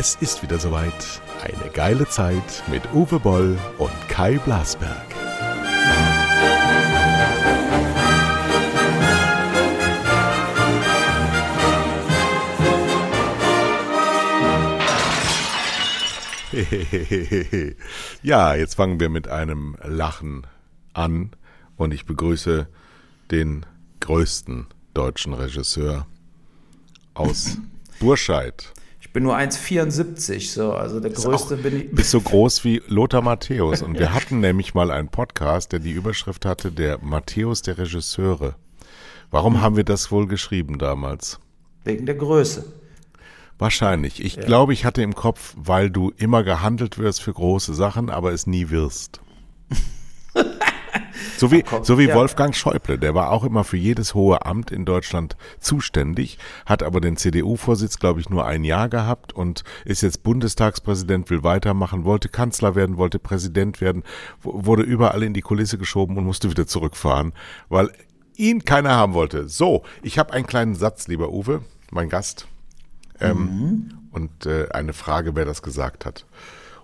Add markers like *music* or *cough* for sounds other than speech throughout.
Es ist wieder soweit. Eine geile Zeit mit Uwe Boll und Kai Blasberg. *laughs* ja, jetzt fangen wir mit einem Lachen an und ich begrüße den größten deutschen Regisseur aus Burscheid. Ich bin nur 1,74, so, also der größte auch, bin ich. Bist so groß wie Lothar Matthäus. Und wir *laughs* hatten nämlich mal einen Podcast, der die Überschrift hatte, der Matthäus der Regisseure. Warum haben wir das wohl geschrieben damals? Wegen der Größe. Wahrscheinlich. Ich ja. glaube, ich hatte im Kopf, weil du immer gehandelt wirst für große Sachen, aber es nie wirst. *laughs* So wie, so wie ja. Wolfgang Schäuble, der war auch immer für jedes hohe Amt in Deutschland zuständig, hat aber den CDU-Vorsitz, glaube ich, nur ein Jahr gehabt und ist jetzt Bundestagspräsident, will weitermachen, wollte Kanzler werden, wollte Präsident werden, wurde überall in die Kulisse geschoben und musste wieder zurückfahren, weil ihn keiner haben wollte. So, ich habe einen kleinen Satz, lieber Uwe, mein Gast, ähm, mhm. und äh, eine Frage, wer das gesagt hat.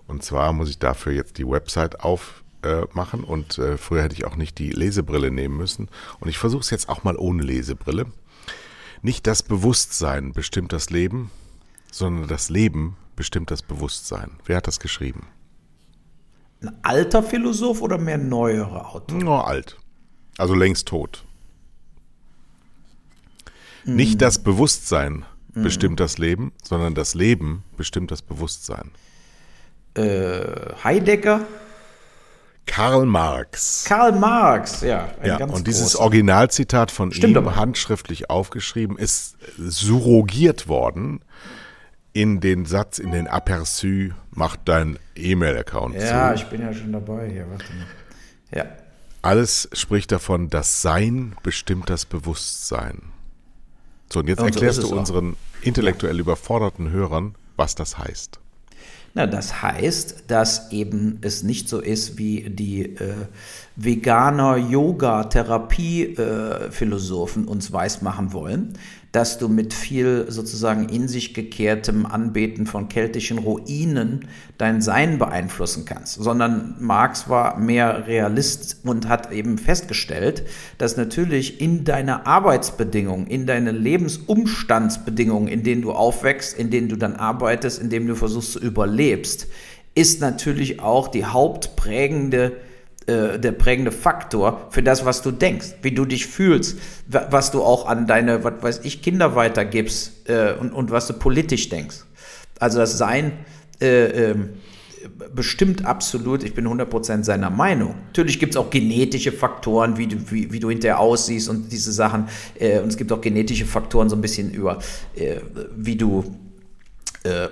Und zwar muss ich dafür jetzt die Website auf äh, machen und äh, früher hätte ich auch nicht die Lesebrille nehmen müssen. Und ich versuche es jetzt auch mal ohne Lesebrille. Nicht das Bewusstsein bestimmt das Leben, sondern das Leben bestimmt das Bewusstsein. Wer hat das geschrieben? Ein alter Philosoph oder mehr neuere Autor? Nur alt. Also längst tot. Mm. Nicht das Bewusstsein mm. bestimmt das Leben, sondern das Leben bestimmt das Bewusstsein. Äh, Heidegger? Karl Marx. Karl Marx, ja. ja und dieses großer. Originalzitat von Stimmt ihm aber. handschriftlich aufgeschrieben ist surrogiert worden in den Satz, in den Aperçu, mach dein E-Mail-Account ja, zu. Ja, ich bin ja schon dabei hier, warte mal. Ja. Alles spricht davon, das Sein bestimmt das Bewusstsein. So, und jetzt und erklärst so du unseren intellektuell ja. überforderten Hörern, was das heißt. Na, das heißt, dass eben es nicht so ist, wie die äh, Veganer Yoga-Therapie-Philosophen äh, uns weismachen wollen, dass du mit viel sozusagen in sich gekehrtem Anbeten von keltischen Ruinen dein Sein beeinflussen kannst, sondern Marx war mehr Realist und hat eben festgestellt, dass natürlich in deine Arbeitsbedingungen, in deine Lebensumstandsbedingungen, in denen du aufwächst, in denen du dann arbeitest, in denen du versuchst zu überlebst, ist natürlich auch die hauptprägende äh, der prägende Faktor für das, was du denkst, wie du dich fühlst, was du auch an deine, was weiß ich, Kinder weitergibst äh, und, und was du politisch denkst. Also das Sein äh, äh, bestimmt absolut, ich bin 100% seiner Meinung. Natürlich gibt es auch genetische Faktoren, wie du, wie, wie du hinterher aussiehst und diese Sachen. Äh, und es gibt auch genetische Faktoren so ein bisschen über, äh, wie du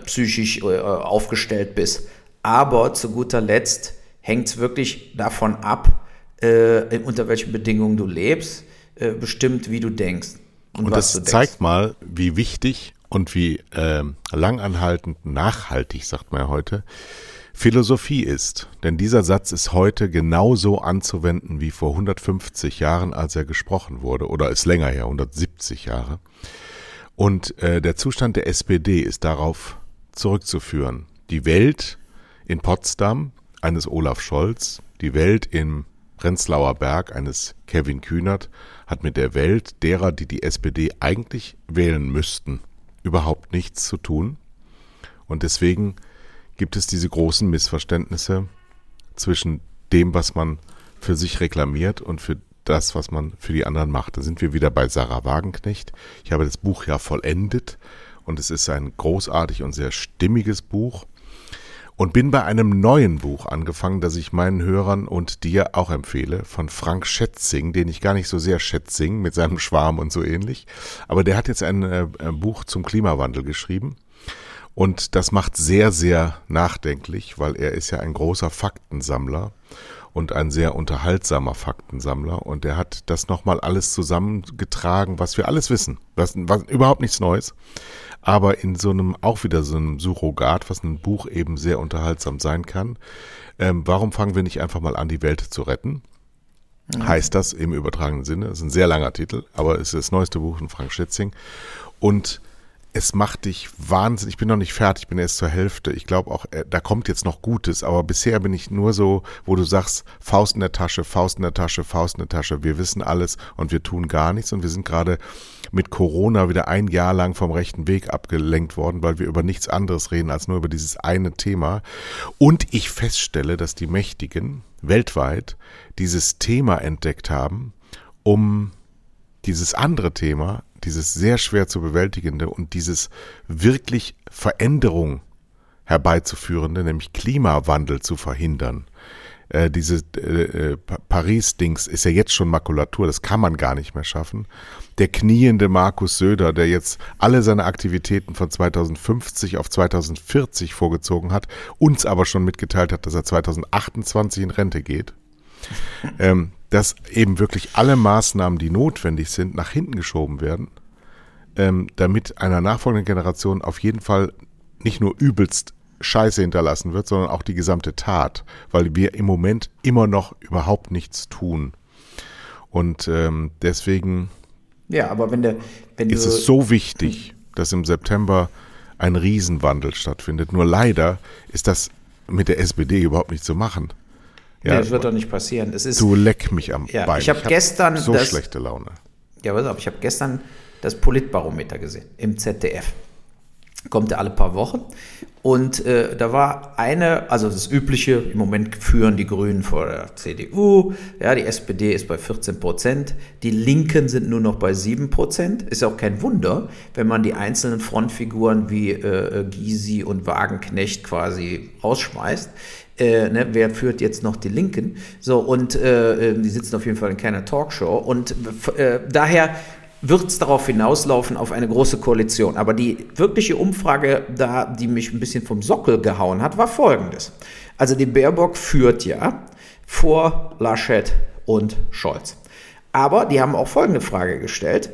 psychisch aufgestellt bist. Aber zu guter Letzt hängt es wirklich davon ab, äh, unter welchen Bedingungen du lebst, äh, bestimmt, wie du denkst. Und, und das zeigt mal, wie wichtig und wie äh, langanhaltend, nachhaltig, sagt man ja heute, Philosophie ist. Denn dieser Satz ist heute genauso anzuwenden wie vor 150 Jahren, als er gesprochen wurde, oder ist länger her, 170 Jahre. Und äh, der Zustand der SPD ist darauf zurückzuführen. Die Welt in Potsdam eines Olaf Scholz, die Welt im Prenzlauer Berg eines Kevin Kühnert hat mit der Welt derer, die die SPD eigentlich wählen müssten, überhaupt nichts zu tun. Und deswegen gibt es diese großen Missverständnisse zwischen dem, was man für sich reklamiert und für das, was man für die anderen macht. Da sind wir wieder bei Sarah Wagenknecht. Ich habe das Buch ja vollendet und es ist ein großartig und sehr stimmiges Buch und bin bei einem neuen Buch angefangen, das ich meinen Hörern und dir auch empfehle, von Frank Schätzing, den ich gar nicht so sehr Schätzing mit seinem Schwarm und so ähnlich, aber der hat jetzt ein äh, Buch zum Klimawandel geschrieben. Und das macht sehr, sehr nachdenklich, weil er ist ja ein großer Faktensammler und ein sehr unterhaltsamer Faktensammler. Und er hat das nochmal alles zusammengetragen, was wir alles wissen. Was, was, überhaupt nichts Neues aber in so einem, auch wieder so einem Surrogat, was ein Buch eben sehr unterhaltsam sein kann. Ähm, warum fangen wir nicht einfach mal an, die Welt zu retten? mhm. heißt das im übertragenen Sinne. Das ist ein sehr langer Titel, aber es ist das neueste Buch von Frank Schätzing. Und es macht dich wahnsinnig. Ich bin noch nicht fertig, ich bin erst zur Hälfte. Ich glaube auch, äh, da kommt jetzt noch Gutes, aber bisher bin ich nur so, wo du sagst, Faust in der Tasche, Faust in der Tasche, Faust in der Tasche. Wir wissen alles und wir tun gar nichts und wir sind gerade mit Corona wieder ein Jahr lang vom rechten Weg abgelenkt worden, weil wir über nichts anderes reden als nur über dieses eine Thema. Und ich feststelle, dass die Mächtigen weltweit dieses Thema entdeckt haben, um dieses andere Thema dieses sehr schwer zu bewältigende und dieses wirklich Veränderung herbeizuführende, nämlich Klimawandel zu verhindern. Äh, diese äh, äh Paris-Dings ist ja jetzt schon Makulatur, das kann man gar nicht mehr schaffen. Der kniende Markus Söder, der jetzt alle seine Aktivitäten von 2050 auf 2040 vorgezogen hat, uns aber schon mitgeteilt hat, dass er 2028 in Rente geht. Ähm, dass eben wirklich alle Maßnahmen, die notwendig sind, nach hinten geschoben werden, ähm, damit einer nachfolgenden Generation auf jeden Fall nicht nur übelst Scheiße hinterlassen wird, sondern auch die gesamte Tat, weil wir im Moment immer noch überhaupt nichts tun. Und ähm, deswegen ja, aber wenn der, wenn ist es so wichtig, dass im September ein Riesenwandel stattfindet. Nur leider ist das mit der SPD überhaupt nicht zu machen. Ja, nee, das wird doch nicht passieren. Es ist, du leck mich am ja, Bein. Ich habe hab gestern so das, schlechte Laune. Ja, pass auf, ich habe gestern das Politbarometer gesehen im ZDF. Kommt er alle paar Wochen. Und äh, da war eine, also das Übliche, im Moment führen die Grünen vor der CDU, ja, die SPD ist bei 14 Prozent, die Linken sind nur noch bei 7 Prozent. Ist auch kein Wunder, wenn man die einzelnen Frontfiguren wie äh, Gysi und Wagenknecht quasi rausschmeißt. Äh, ne, wer führt jetzt noch die Linken? So, und äh, äh die sitzen auf jeden Fall in keiner Talkshow. Und äh, daher wird es darauf hinauslaufen, auf eine große Koalition. Aber die wirkliche Umfrage, da, die mich ein bisschen vom Sockel gehauen hat, war folgendes. Also die Baerbock führt ja vor Laschet und Scholz. Aber die haben auch folgende Frage gestellt.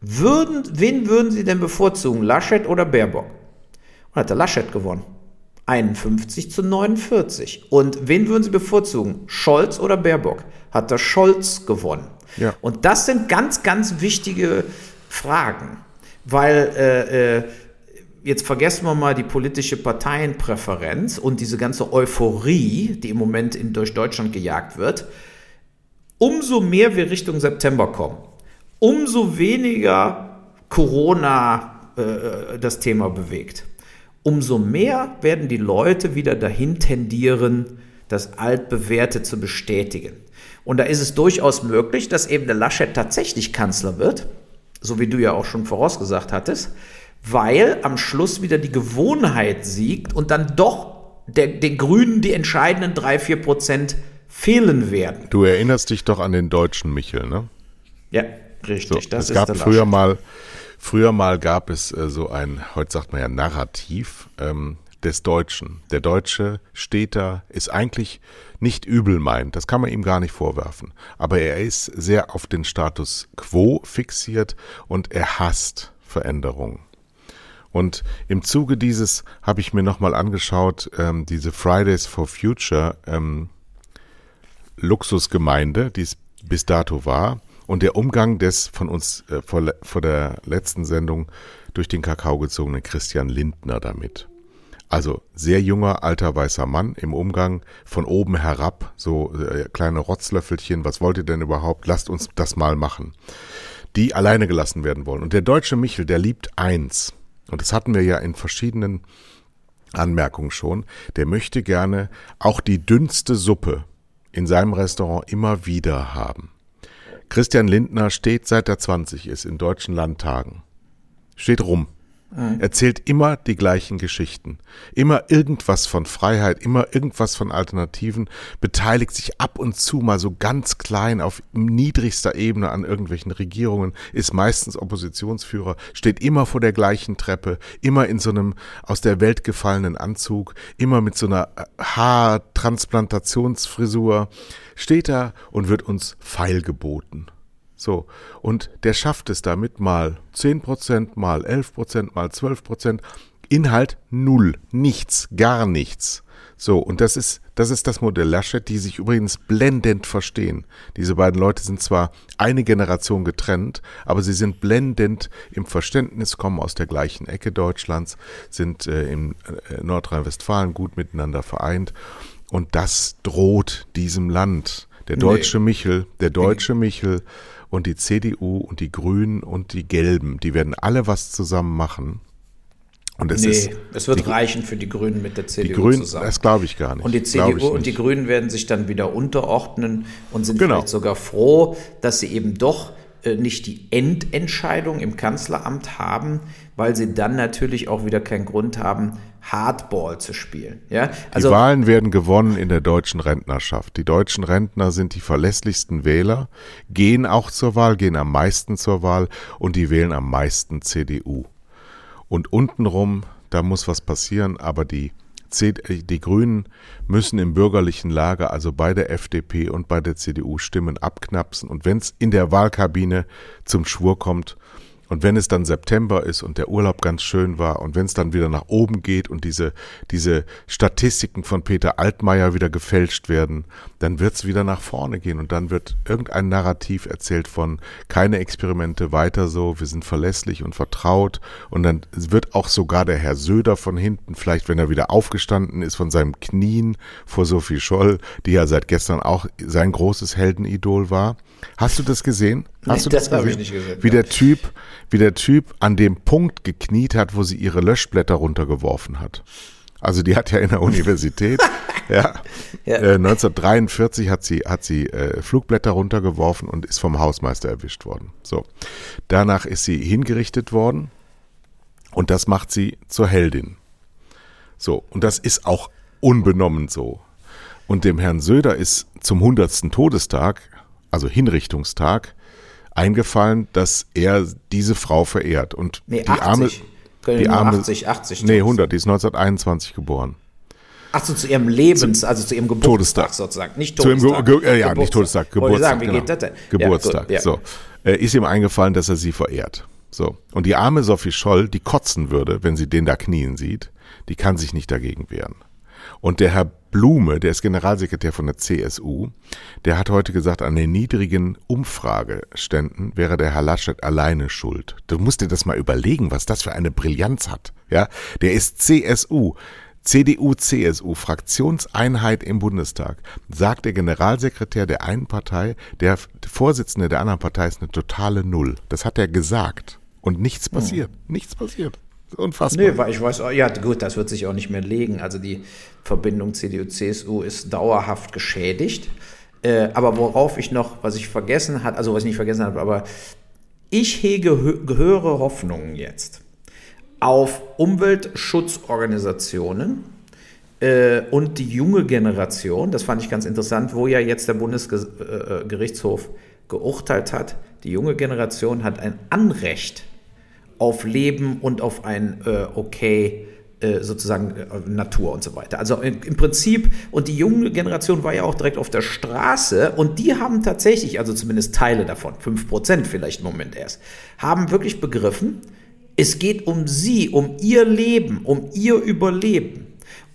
Würden, wen würden sie denn bevorzugen, Laschet oder Baerbock? Und hat der Laschet gewonnen. 51 zu 49. Und wen würden Sie bevorzugen? Scholz oder Baerbock? Hat der Scholz gewonnen. Ja. Und das sind ganz, ganz wichtige Fragen, weil äh, äh, jetzt vergessen wir mal die politische Parteienpräferenz und diese ganze Euphorie, die im Moment in, durch Deutschland gejagt wird. Umso mehr wir Richtung September kommen, umso weniger Corona äh, äh das Thema bewegt umso mehr werden die Leute wieder dahin tendieren, das Altbewährte zu bestätigen. Und da ist es durchaus möglich, dass eben der Laschet tatsächlich Kanzler wird, so wie du ja auch schon vorausgesagt hattest, weil am Schluss wieder die Gewohnheit siegt und dann doch der, den Grünen die entscheidenden drei vier Prozent fehlen werden. Du erinnerst dich doch an den deutschen Michel, ne? Ja, richtig. So, das es gab früher mal Früher mal gab es äh, so ein, heute sagt man ja Narrativ ähm, des Deutschen. Der Deutsche da, ist eigentlich nicht übel meint, das kann man ihm gar nicht vorwerfen. Aber er ist sehr auf den Status quo fixiert und er hasst Veränderungen. Und im Zuge dieses habe ich mir nochmal angeschaut, ähm, diese Fridays for Future ähm, Luxusgemeinde, die es bis dato war. Und der Umgang des von uns äh, vor, vor der letzten Sendung durch den Kakao gezogenen Christian Lindner damit. Also sehr junger, alter, weißer Mann im Umgang von oben herab, so äh, kleine Rotzlöffelchen, was wollt ihr denn überhaupt? Lasst uns das mal machen. Die alleine gelassen werden wollen. Und der deutsche Michel, der liebt eins. Und das hatten wir ja in verschiedenen Anmerkungen schon. Der möchte gerne auch die dünnste Suppe in seinem Restaurant immer wieder haben. Christian Lindner steht seit er 20 ist in deutschen Landtagen. Steht rum. Mhm. Erzählt immer die gleichen Geschichten. Immer irgendwas von Freiheit, immer irgendwas von Alternativen, beteiligt sich ab und zu mal so ganz klein auf niedrigster Ebene an irgendwelchen Regierungen, ist meistens Oppositionsführer, steht immer vor der gleichen Treppe, immer in so einem aus der Welt gefallenen Anzug, immer mit so einer Haartransplantationsfrisur, steht da und wird uns feilgeboten. So, und der schafft es damit mal 10%, mal 11%, mal 12%. Inhalt null, nichts, gar nichts. So, und das ist, das ist das Modell Laschet, die sich übrigens blendend verstehen. Diese beiden Leute sind zwar eine Generation getrennt, aber sie sind blendend im Verständnis, kommen aus der gleichen Ecke Deutschlands, sind äh, in äh, Nordrhein-Westfalen gut miteinander vereint. Und das droht diesem Land. Der deutsche nee. Michel, der deutsche Michel und die CDU und die Grünen und die Gelben, die werden alle was zusammen machen. Und es nee, ist, es wird die, reichen für die Grünen mit der CDU die Grünen, zusammen. Das glaube ich gar nicht. Und die CDU und die Grünen werden sich dann wieder unterordnen und sind genau. vielleicht sogar froh, dass sie eben doch äh, nicht die Endentscheidung im Kanzleramt haben, weil sie dann natürlich auch wieder keinen Grund haben, Hardball zu spielen. Ja? Also, die Wahlen werden gewonnen in der deutschen Rentnerschaft. Die deutschen Rentner sind die verlässlichsten Wähler, gehen auch zur Wahl, gehen am meisten zur Wahl und die wählen am meisten CDU. Und untenrum, da muss was passieren, aber die, die Grünen müssen im bürgerlichen Lager, also bei der FDP und bei der CDU, Stimmen abknapsen. Und wenn es in der Wahlkabine zum Schwur kommt, und wenn es dann September ist und der Urlaub ganz schön war und wenn es dann wieder nach oben geht und diese, diese Statistiken von Peter Altmaier wieder gefälscht werden, dann wird es wieder nach vorne gehen und dann wird irgendein Narrativ erzählt von keine Experimente weiter so, wir sind verlässlich und vertraut und dann wird auch sogar der Herr Söder von hinten, vielleicht wenn er wieder aufgestanden ist von seinem Knien vor Sophie Scholl, die ja seit gestern auch sein großes Heldenidol war. Hast du das gesehen? Hast nee, du das, das habe ich nicht gesehen. Wie der Typ, wie der Typ an dem Punkt gekniet hat, wo sie ihre Löschblätter runtergeworfen hat. Also die hat ja in der Universität, *laughs* ja, ja. Äh, 1943 hat sie hat sie äh, Flugblätter runtergeworfen und ist vom Hausmeister erwischt worden. So, danach ist sie hingerichtet worden und das macht sie zur Heldin. So und das ist auch unbenommen so. Und dem Herrn Söder ist zum hundertsten Todestag, also Hinrichtungstag, eingefallen, dass er diese Frau verehrt. Und nee, die 80. arme. Die arme 80, 80. Nee, 100, die ist 1921 geboren. Ach so, zu ihrem Lebens, zu, also zu ihrem Geburtstag Todestag. sozusagen. Nicht Todestag. Zu Ge äh, ja, Geburtstag. nicht Todestag, Geburtstag. Sagen, wie genau. geht das denn? Geburtstag, ja, gut, so. Äh, ist ihm eingefallen, dass er sie verehrt. So. Und die arme Sophie Scholl, die kotzen würde, wenn sie den da knien sieht, die kann sich nicht dagegen wehren. Und der Herr Blume, der ist Generalsekretär von der CSU, der hat heute gesagt, an den niedrigen Umfrageständen wäre der Herr Laschet alleine schuld. Du musst dir das mal überlegen, was das für eine Brillanz hat. Ja, der ist CSU. CDU, CSU, Fraktionseinheit im Bundestag, sagt der Generalsekretär der einen Partei, der Vorsitzende der anderen Partei ist eine totale Null. Das hat er gesagt. Und nichts passiert. Hm. Nichts passiert. Unfassbar. Nee, weil ich weiß, ja gut, das wird sich auch nicht mehr legen. Also die Verbindung CDU-CSU ist dauerhaft geschädigt. Äh, aber worauf ich noch, was ich vergessen habe, also was ich nicht vergessen habe, aber ich hege gehöre Hoffnungen jetzt auf Umweltschutzorganisationen äh, und die junge Generation. Das fand ich ganz interessant, wo ja jetzt der Bundesgerichtshof geurteilt hat, die junge Generation hat ein Anrecht auf Leben und auf ein äh, okay äh, sozusagen äh, Natur und so weiter. Also im Prinzip, und die junge Generation war ja auch direkt auf der Straße und die haben tatsächlich, also zumindest Teile davon, 5% vielleicht im Moment erst, haben wirklich begriffen, es geht um sie, um ihr Leben, um ihr Überleben.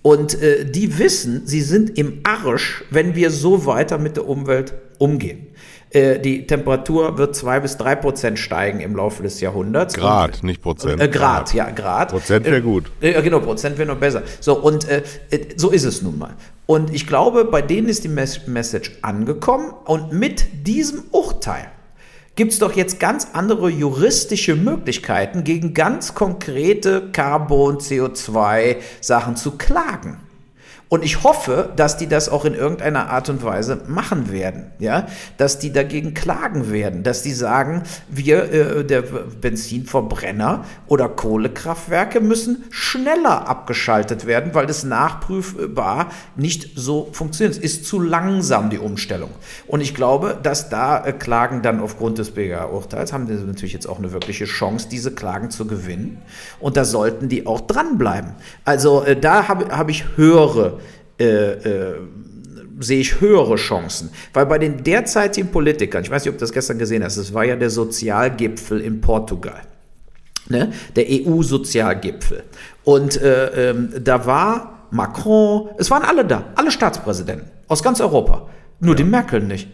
Und äh, die wissen, sie sind im Arsch, wenn wir so weiter mit der Umwelt umgehen. Äh, die Temperatur wird zwei bis drei Prozent steigen im Laufe des Jahrhunderts. Grad, und, nicht Prozent. Äh, Grad, Grad, ja, Grad. Prozent wäre gut. Äh, äh, genau, Prozent wäre noch besser. So, und äh, äh, so ist es nun mal. Und ich glaube, bei denen ist die Message angekommen und mit diesem Urteil gibt es doch jetzt ganz andere juristische Möglichkeiten, gegen ganz konkrete Carbon, CO2-Sachen zu klagen. Und ich hoffe, dass die das auch in irgendeiner Art und Weise machen werden, ja, dass die dagegen klagen werden, dass die sagen, wir, äh, der Benzinverbrenner oder Kohlekraftwerke müssen schneller abgeschaltet werden, weil das nachprüfbar nicht so funktioniert. Es ist zu langsam die Umstellung. Und ich glaube, dass da äh, Klagen dann aufgrund des BGA-Urteils haben die natürlich jetzt auch eine wirkliche Chance, diese Klagen zu gewinnen. Und da sollten die auch dranbleiben. Also äh, da habe hab ich höhere äh, äh, sehe ich höhere Chancen. Weil bei den derzeitigen Politikern, ich weiß nicht, ob du das gestern gesehen hast, es war ja der Sozialgipfel in Portugal. Ne? Der EU-Sozialgipfel. Und äh, ähm, da war Macron, es waren alle da, alle Staatspräsidenten aus ganz Europa. Nur ja. die Merkel nicht.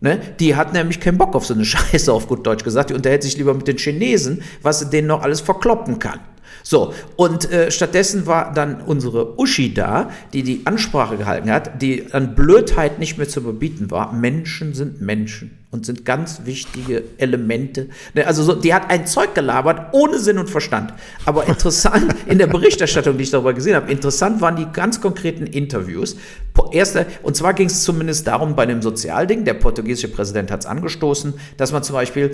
Ne? Die hat nämlich keinen Bock auf so eine *laughs* Scheiße, auf gut Deutsch gesagt. Die unterhält sich lieber mit den Chinesen, was sie denen noch alles verkloppen kann. So, und äh, stattdessen war dann unsere Uschi da, die die Ansprache gehalten hat, die an Blödheit nicht mehr zu überbieten war. Menschen sind Menschen und sind ganz wichtige Elemente. Ne, also so, die hat ein Zeug gelabert ohne Sinn und Verstand. Aber interessant *laughs* in der Berichterstattung, die ich darüber gesehen habe, interessant waren die ganz konkreten Interviews. Erste, und zwar ging es zumindest darum bei dem Sozialding, der portugiesische Präsident hat es angestoßen, dass man zum Beispiel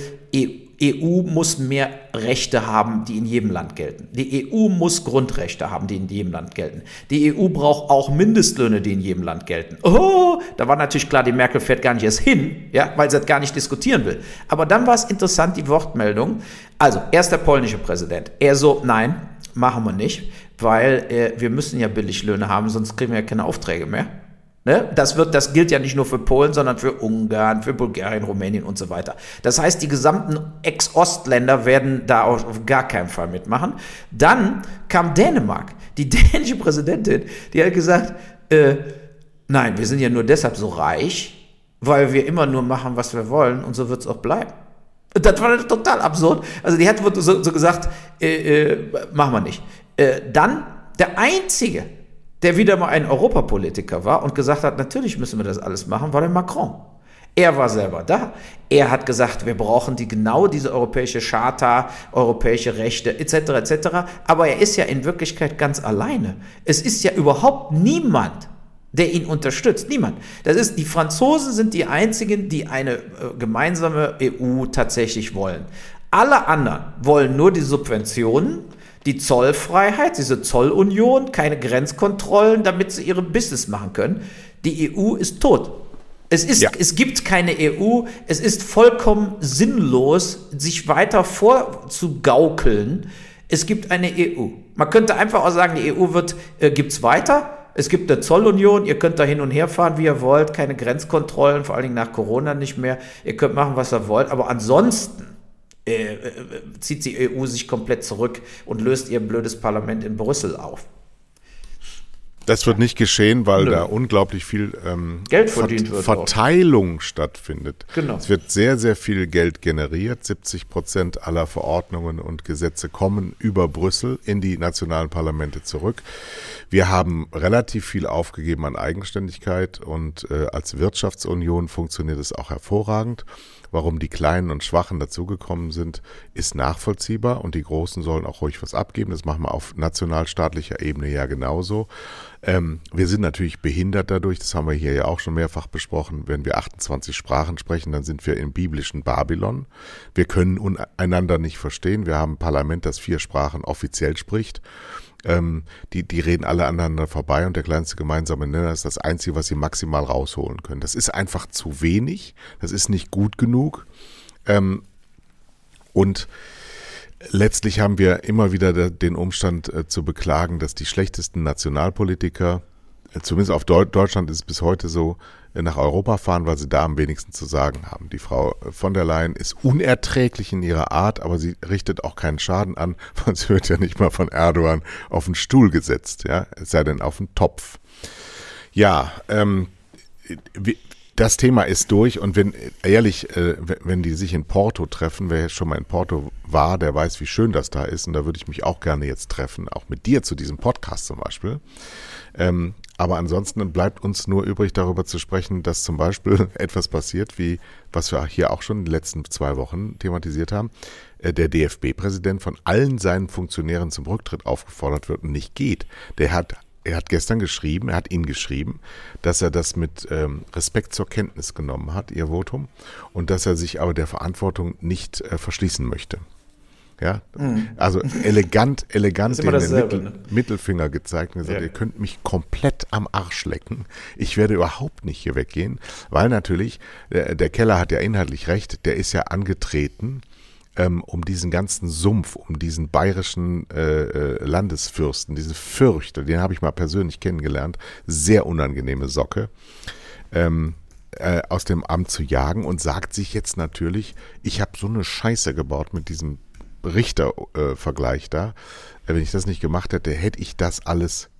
EU muss mehr Rechte haben, die in jedem Land gelten. Die EU muss Grundrechte haben, die in jedem Land gelten. Die EU braucht auch Mindestlöhne, die in jedem Land gelten. Oh, da war natürlich klar, die Merkel fährt gar nicht erst hin, ja, weil sie das gar nicht diskutieren will. Aber dann war es interessant, die Wortmeldung. Also, erst der polnische Präsident. Er so, nein, machen wir nicht, weil äh, wir müssen ja Billiglöhne haben, sonst kriegen wir ja keine Aufträge mehr. Ne? Das, wird, das gilt ja nicht nur für Polen, sondern für Ungarn, für Bulgarien, Rumänien und so weiter. Das heißt, die gesamten Ex-Ostländer werden da auf gar keinen Fall mitmachen. Dann kam Dänemark. Die *laughs* dänische Präsidentin, die hat gesagt, äh, nein, wir sind ja nur deshalb so reich, weil wir immer nur machen, was wir wollen und so wird es auch bleiben. Das war total absurd. Also die hat so, so gesagt, äh, äh, machen wir nicht. Äh, dann der einzige, der wieder mal ein Europapolitiker war und gesagt hat, natürlich müssen wir das alles machen, war der Macron. Er war selber da. Er hat gesagt, wir brauchen die genau diese europäische Charta, europäische Rechte etc. etc. Aber er ist ja in Wirklichkeit ganz alleine. Es ist ja überhaupt niemand, der ihn unterstützt. Niemand. Das ist, die Franzosen sind die einzigen, die eine äh, gemeinsame EU tatsächlich wollen. Alle anderen wollen nur die Subventionen die Zollfreiheit, diese Zollunion, keine Grenzkontrollen, damit sie ihre Business machen können. Die EU ist tot. Es, ist, ja. es gibt keine EU. Es ist vollkommen sinnlos, sich weiter vorzugaukeln. Es gibt eine EU. Man könnte einfach auch sagen, die EU wird, äh, es weiter. Es gibt eine Zollunion, ihr könnt da hin und her fahren, wie ihr wollt, keine Grenzkontrollen, vor allen Dingen nach Corona nicht mehr. Ihr könnt machen, was ihr wollt, aber ansonsten äh, äh, zieht die EU sich komplett zurück und löst ihr blödes Parlament in Brüssel auf. Das wird nicht geschehen, weil Nö. da unglaublich viel ähm, Geld verdient Vert wird Verteilung auch. stattfindet. Genau. Es wird sehr, sehr viel Geld generiert. 70 Prozent aller Verordnungen und Gesetze kommen über Brüssel in die nationalen Parlamente zurück. Wir haben relativ viel aufgegeben an Eigenständigkeit und äh, als Wirtschaftsunion funktioniert es auch hervorragend. Warum die Kleinen und Schwachen dazugekommen sind, ist nachvollziehbar und die Großen sollen auch ruhig was abgeben. Das machen wir auf nationalstaatlicher Ebene ja genauso. Ähm, wir sind natürlich behindert dadurch, das haben wir hier ja auch schon mehrfach besprochen. Wenn wir 28 Sprachen sprechen, dann sind wir im biblischen Babylon. Wir können einander nicht verstehen. Wir haben ein Parlament, das vier Sprachen offiziell spricht. Ähm, die, die reden alle aneinander vorbei und der kleinste gemeinsame Nenner ist das Einzige, was sie maximal rausholen können. Das ist einfach zu wenig, das ist nicht gut genug. Ähm, und letztlich haben wir immer wieder den Umstand äh, zu beklagen, dass die schlechtesten Nationalpolitiker zumindest auf Deutschland ist es bis heute so, nach Europa fahren, weil sie da am wenigsten zu sagen haben. Die Frau von der Leyen ist unerträglich in ihrer Art, aber sie richtet auch keinen Schaden an, *laughs* weil sie wird ja nicht mal von Erdogan auf den Stuhl gesetzt, ja, es sei denn auf den Topf. Ja, ähm, das Thema ist durch und wenn, ehrlich, äh, wenn die sich in Porto treffen, wer schon mal in Porto war, der weiß, wie schön das da ist und da würde ich mich auch gerne jetzt treffen, auch mit dir zu diesem Podcast zum Beispiel. Ähm, aber ansonsten bleibt uns nur übrig, darüber zu sprechen, dass zum Beispiel *laughs* etwas passiert, wie was wir hier auch schon in den letzten zwei Wochen thematisiert haben. Äh, der DFB-Präsident von allen seinen Funktionären zum Rücktritt aufgefordert wird und nicht geht. Der hat er hat gestern geschrieben, er hat Ihnen geschrieben, dass er das mit ähm, Respekt zur Kenntnis genommen hat, Ihr Votum, und dass er sich aber der Verantwortung nicht äh, verschließen möchte. Ja, mhm. also elegant, elegant den Mittel, ne? Mittelfinger gezeigt und gesagt, ja. ihr könnt mich komplett am Arsch lecken. Ich werde überhaupt nicht hier weggehen, weil natürlich, der, der Keller hat ja inhaltlich recht, der ist ja angetreten, ähm, um diesen ganzen Sumpf, um diesen bayerischen äh, äh, Landesfürsten, diese Fürchter, den habe ich mal persönlich kennengelernt, sehr unangenehme Socke. Ähm, äh, aus dem Amt zu jagen und sagt sich jetzt natürlich, ich habe so eine Scheiße gebaut mit diesem Richter-Vergleich da. Wenn ich das nicht gemacht hätte, hätte ich das alles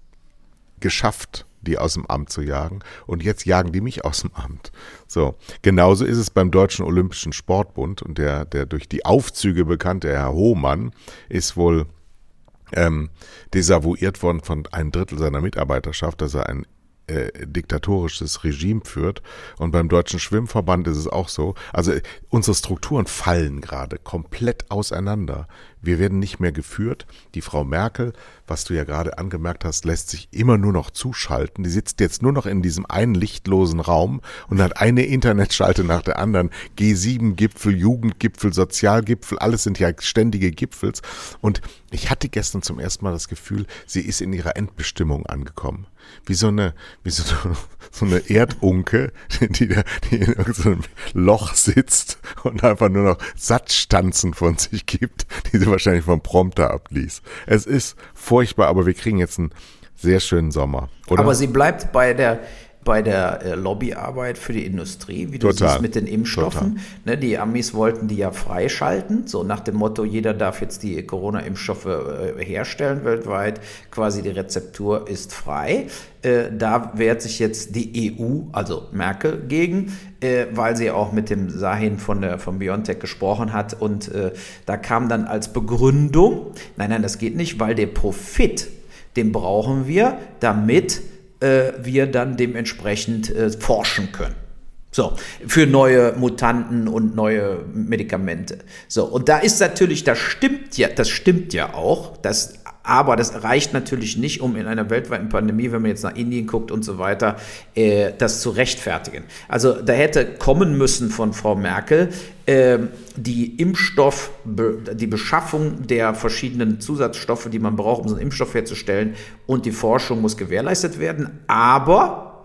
geschafft, die aus dem Amt zu jagen. Und jetzt jagen die mich aus dem Amt. So. Genauso ist es beim Deutschen Olympischen Sportbund und der, der durch die Aufzüge bekannte Herr Hohmann ist wohl ähm, desavouiert worden von einem Drittel seiner Mitarbeiterschaft, dass er ein äh, diktatorisches Regime führt. Und beim Deutschen Schwimmverband ist es auch so. Also unsere Strukturen fallen gerade komplett auseinander. Wir werden nicht mehr geführt. Die Frau Merkel, was du ja gerade angemerkt hast, lässt sich immer nur noch zuschalten. Die sitzt jetzt nur noch in diesem einen lichtlosen Raum und hat eine Internetschalte nach der anderen. G7-Gipfel, Jugendgipfel, Sozialgipfel, alles sind ja ständige Gipfels. Und ich hatte gestern zum ersten Mal das Gefühl, sie ist in ihrer Endbestimmung angekommen wie so eine, wie so, *laughs* so eine Erdunke, die, da, die in irgendeinem Loch sitzt und einfach nur noch Satzstanzen von sich gibt, die sie wahrscheinlich vom Prompter abliest. Es ist furchtbar, aber wir kriegen jetzt einen sehr schönen Sommer, oder? Aber sie bleibt bei der, bei der äh, Lobbyarbeit für die Industrie, wie du Total. siehst mit den Impfstoffen. Ne, die Amis wollten die ja freischalten, so nach dem Motto, jeder darf jetzt die Corona-Impfstoffe äh, herstellen weltweit, quasi die Rezeptur ist frei. Äh, da wehrt sich jetzt die EU, also Merkel, gegen, weil sie auch mit dem Sahin von, der, von BioNTech gesprochen hat und da kam dann als Begründung, nein, nein, das geht nicht, weil der Profit, den brauchen wir, damit wir dann dementsprechend äh, forschen können. So, für neue Mutanten und neue Medikamente. So, und da ist natürlich, das stimmt ja, das stimmt ja auch, dass aber das reicht natürlich nicht, um in einer weltweiten Pandemie, wenn man jetzt nach Indien guckt und so weiter, äh, das zu rechtfertigen. Also da hätte kommen müssen von Frau Merkel äh, die Impfstoff, die Beschaffung der verschiedenen Zusatzstoffe, die man braucht, um so einen Impfstoff herzustellen, und die Forschung muss gewährleistet werden. Aber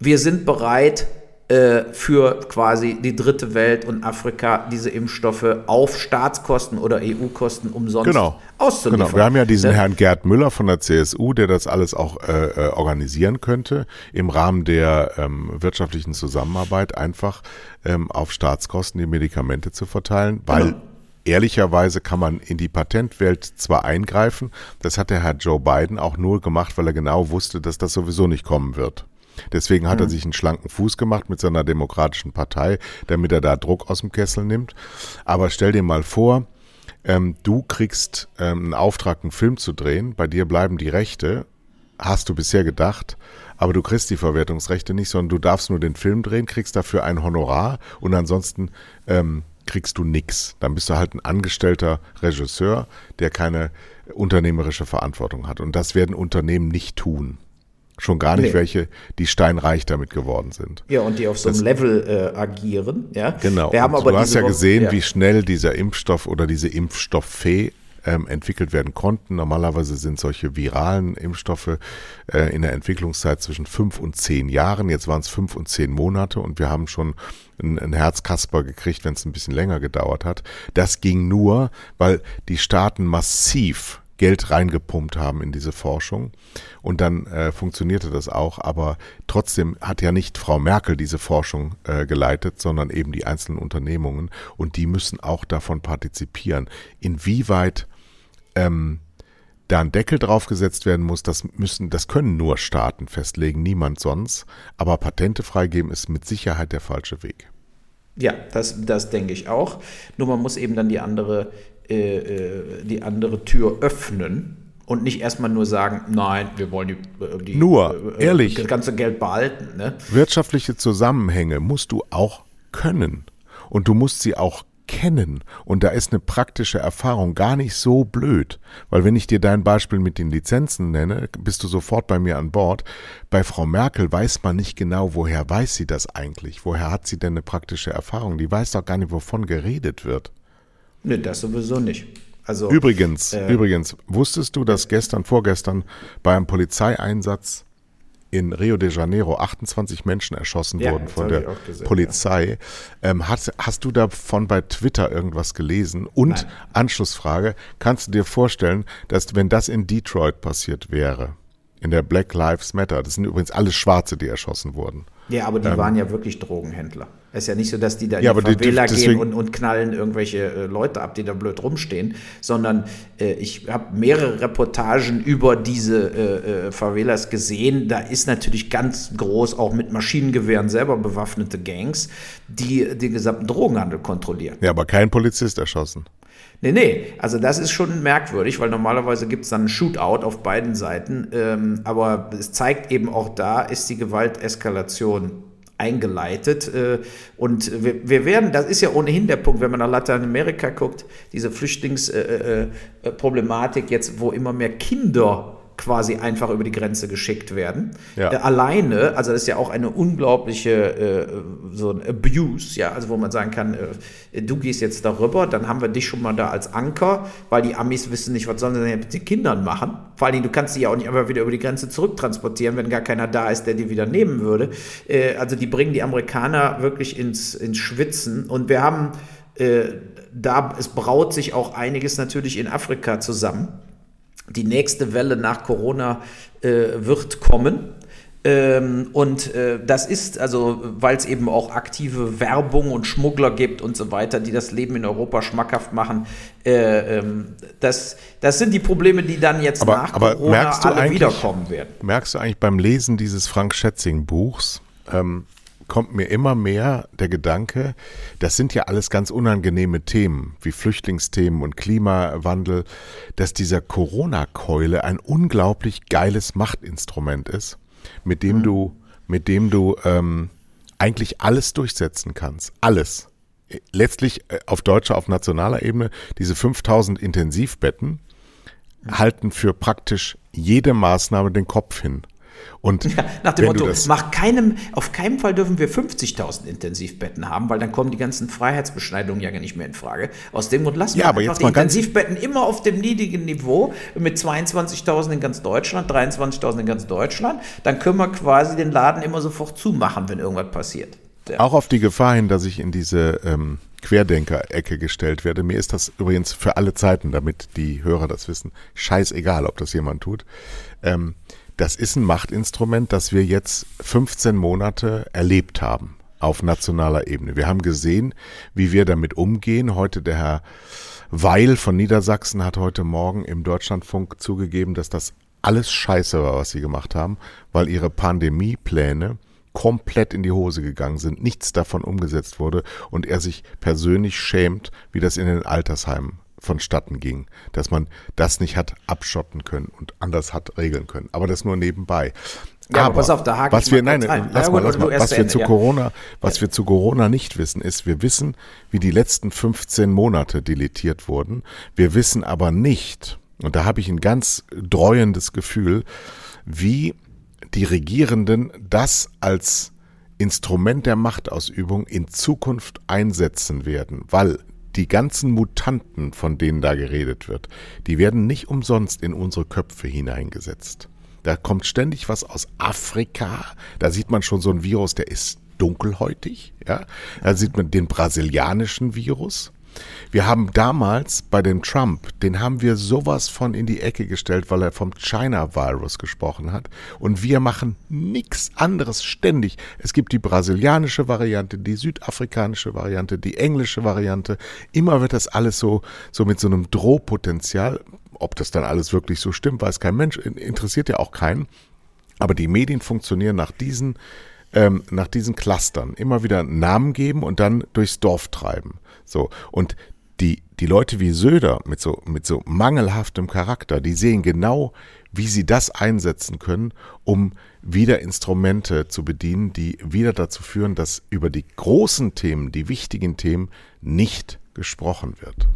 wir sind bereit, für quasi die dritte Welt und Afrika diese Impfstoffe auf Staatskosten oder EU-Kosten umsonst genau. auszuliefern. Genau. Wir haben ja diesen ja. Herrn Gerd Müller von der CSU, der das alles auch äh, äh, organisieren könnte, im Rahmen der ähm, wirtschaftlichen Zusammenarbeit einfach ähm, auf Staatskosten die Medikamente zu verteilen, weil genau. Ehrlicherweise kann man in die Patentwelt zwar eingreifen, das hat der Herr Joe Biden auch nur gemacht, weil er genau wusste, dass das sowieso nicht kommen wird. Deswegen hat mhm. er sich einen schlanken Fuß gemacht mit seiner demokratischen Partei, damit er da Druck aus dem Kessel nimmt. Aber stell dir mal vor, ähm, du kriegst ähm, einen Auftrag, einen Film zu drehen, bei dir bleiben die Rechte, hast du bisher gedacht, aber du kriegst die Verwertungsrechte nicht, sondern du darfst nur den Film drehen, kriegst dafür ein Honorar und ansonsten ähm, kriegst du nix. Dann bist du halt ein angestellter Regisseur, der keine unternehmerische Verantwortung hat. Und das werden Unternehmen nicht tun. Schon gar nicht nee. welche, die steinreich damit geworden sind. Ja, und die auf so einem das, Level äh, agieren. Ja? Genau. Wir haben aber du hast ja gesehen, ja. wie schnell dieser Impfstoff oder diese Impfstofffee ähm, entwickelt werden konnten. Normalerweise sind solche viralen Impfstoffe äh, in der Entwicklungszeit zwischen fünf und zehn Jahren. Jetzt waren es fünf und zehn Monate und wir haben schon ein, ein Herzkasper gekriegt, wenn es ein bisschen länger gedauert hat. Das ging nur, weil die Staaten massiv Geld reingepumpt haben in diese Forschung. Und dann äh, funktionierte das auch. Aber trotzdem hat ja nicht Frau Merkel diese Forschung äh, geleitet, sondern eben die einzelnen Unternehmungen. Und die müssen auch davon partizipieren. Inwieweit ähm, da ein Deckel draufgesetzt werden muss, das müssen, das können nur Staaten festlegen, niemand sonst. Aber Patente freigeben ist mit Sicherheit der falsche Weg. Ja, das, das denke ich auch. Nur man muss eben dann die andere die andere Tür öffnen und nicht erstmal nur sagen, nein, wir wollen die, äh, die nur äh, ehrlich das ganze Geld behalten. Ne? Wirtschaftliche Zusammenhänge musst du auch können und du musst sie auch kennen. Und da ist eine praktische Erfahrung gar nicht so blöd. Weil wenn ich dir dein Beispiel mit den Lizenzen nenne, bist du sofort bei mir an Bord. Bei Frau Merkel weiß man nicht genau, woher weiß sie das eigentlich? Woher hat sie denn eine praktische Erfahrung? Die weiß doch gar nicht, wovon geredet wird. Ne, das sowieso nicht. Also, übrigens, äh, übrigens, wusstest du, dass gestern, vorgestern bei einem Polizeieinsatz in Rio de Janeiro 28 Menschen erschossen ja, wurden von der gesehen, Polizei. Ja. Ähm, hast, hast du davon bei Twitter irgendwas gelesen? Und Nein. Anschlussfrage, kannst du dir vorstellen, dass wenn das in Detroit passiert wäre, in der Black Lives Matter, das sind übrigens alles Schwarze, die erschossen wurden. Ja, aber die ähm, waren ja wirklich Drogenhändler. Es ist ja nicht so, dass die da ja, in die Favela gehen und, und knallen irgendwelche äh, Leute ab, die da blöd rumstehen, sondern äh, ich habe mehrere Reportagen über diese äh, äh, Favelas gesehen. Da ist natürlich ganz groß auch mit Maschinengewehren selber bewaffnete Gangs, die den gesamten Drogenhandel kontrollieren. Ja, aber kein Polizist erschossen. Nee, nee, also das ist schon merkwürdig, weil normalerweise gibt es dann ein Shootout auf beiden Seiten. Ähm, aber es zeigt eben auch da, ist die Gewalteskalation eingeleitet. Äh, und wir, wir, werden, das ist ja ohnehin der Punkt, wenn man nach Lateinamerika guckt, diese Flüchtlingsproblematik jetzt, wo immer mehr Kinder quasi einfach über die Grenze geschickt werden. Ja. Äh, alleine, also das ist ja auch eine unglaubliche äh, so ein Abuse, ja, also wo man sagen kann, äh, du gehst jetzt darüber, dann haben wir dich schon mal da als Anker, weil die Amis wissen nicht, was sollen sie denn mit den Kindern machen. Vor allen Dingen, du kannst sie ja auch nicht einfach wieder über die Grenze zurücktransportieren, wenn gar keiner da ist, der die wieder nehmen würde. Äh, also die bringen die Amerikaner wirklich ins, ins Schwitzen und wir haben äh, da, es braut sich auch einiges natürlich in Afrika zusammen die nächste Welle nach Corona äh, wird kommen. Ähm, und äh, das ist, also, weil es eben auch aktive Werbung und Schmuggler gibt und so weiter, die das Leben in Europa schmackhaft machen. Äh, ähm, das, das sind die Probleme, die dann jetzt aber, nach aber Corona alle wiederkommen werden. Merkst du eigentlich beim Lesen dieses Frank Schätzing Buchs, ähm, kommt mir immer mehr der Gedanke, das sind ja alles ganz unangenehme Themen, wie Flüchtlingsthemen und Klimawandel, dass dieser Corona-Keule ein unglaublich geiles Machtinstrument ist, mit dem mhm. du, mit dem du ähm, eigentlich alles durchsetzen kannst. Alles. Letztlich äh, auf deutscher, auf nationaler Ebene, diese 5000 Intensivbetten mhm. halten für praktisch jede Maßnahme den Kopf hin. Und ja, nach dem Motto, mach keinem, auf keinen Fall dürfen wir 50.000 Intensivbetten haben, weil dann kommen die ganzen Freiheitsbeschneidungen ja nicht mehr in Frage. Aus dem Grund lassen ja, wir aber einfach die Intensivbetten immer auf dem niedrigen Niveau mit 22.000 in ganz Deutschland, 23.000 in ganz Deutschland. Dann können wir quasi den Laden immer sofort zumachen, wenn irgendwas passiert. Ja. Auch auf die Gefahr hin, dass ich in diese ähm, Querdenker-Ecke gestellt werde. Mir ist das übrigens für alle Zeiten, damit die Hörer das wissen, scheißegal, ob das jemand tut. Ähm, das ist ein Machtinstrument, das wir jetzt 15 Monate erlebt haben auf nationaler Ebene. Wir haben gesehen, wie wir damit umgehen. Heute der Herr Weil von Niedersachsen hat heute Morgen im Deutschlandfunk zugegeben, dass das alles scheiße war, was sie gemacht haben, weil ihre Pandemiepläne komplett in die Hose gegangen sind, nichts davon umgesetzt wurde und er sich persönlich schämt, wie das in den Altersheimen vonstatten ging, dass man das nicht hat abschotten können und anders hat regeln können. Aber das nur nebenbei. Ja, aber, pass auf, da hake was wir, nein, lass ja, mal, lass mal, was wir Ende, zu ja. Corona, was wir zu Corona nicht wissen, ist, wir wissen, wie die letzten 15 Monate deletiert wurden. Wir wissen aber nicht, und da habe ich ein ganz dreuendes Gefühl, wie die Regierenden das als Instrument der Machtausübung in Zukunft einsetzen werden, weil die ganzen Mutanten, von denen da geredet wird, die werden nicht umsonst in unsere Köpfe hineingesetzt. Da kommt ständig was aus Afrika. Da sieht man schon so ein Virus, der ist dunkelhäutig. Ja, da sieht man den brasilianischen Virus. Wir haben damals bei dem Trump, den haben wir sowas von in die Ecke gestellt, weil er vom China-Virus gesprochen hat. Und wir machen nichts anderes ständig. Es gibt die brasilianische Variante, die südafrikanische Variante, die englische Variante. Immer wird das alles so, so mit so einem Drohpotenzial. Ob das dann alles wirklich so stimmt, weiß kein Mensch, interessiert ja auch keinen. Aber die Medien funktionieren nach diesen ähm, nach diesen Clustern immer wieder Namen geben und dann durchs Dorf treiben. So. Und die, die Leute wie Söder mit so, mit so mangelhaftem Charakter, die sehen genau, wie sie das einsetzen können, um wieder Instrumente zu bedienen, die wieder dazu führen, dass über die großen Themen, die wichtigen Themen nicht gesprochen wird.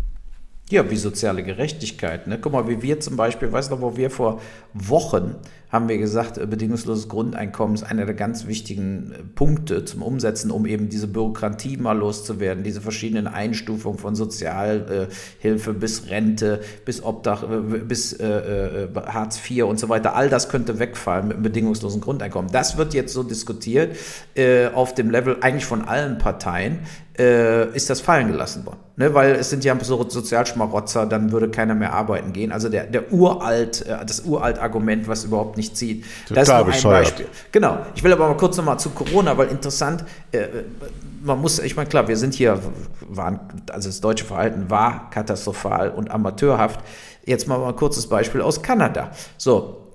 Ja, wie soziale Gerechtigkeit. Ne? Guck mal, wie wir zum Beispiel, weißt du, wo wir vor Wochen haben wir gesagt, äh, bedingungsloses Grundeinkommen ist einer der ganz wichtigen äh, Punkte zum Umsetzen, um eben diese Bürokratie mal loszuwerden, diese verschiedenen Einstufungen von Sozialhilfe bis Rente, bis Obdach, äh, bis äh, Hartz IV und so weiter. All das könnte wegfallen mit einem bedingungslosen Grundeinkommen. Das wird jetzt so diskutiert äh, auf dem Level eigentlich von allen Parteien äh, ist das fallen gelassen worden. Ne? Weil es sind ja so Sozialschmarotzer, dann würde keiner mehr arbeiten gehen. Also der, der uralt, äh, das uralt Argument, was überhaupt nicht zieht. Total das ist nur ein bescheuert. Beispiel. Genau. Ich will aber mal kurz nochmal zu Corona, weil interessant, äh, man muss, ich meine, klar, wir sind hier, waren, also das deutsche Verhalten war katastrophal und amateurhaft. Jetzt mal, ein kurzes Beispiel aus Kanada. So,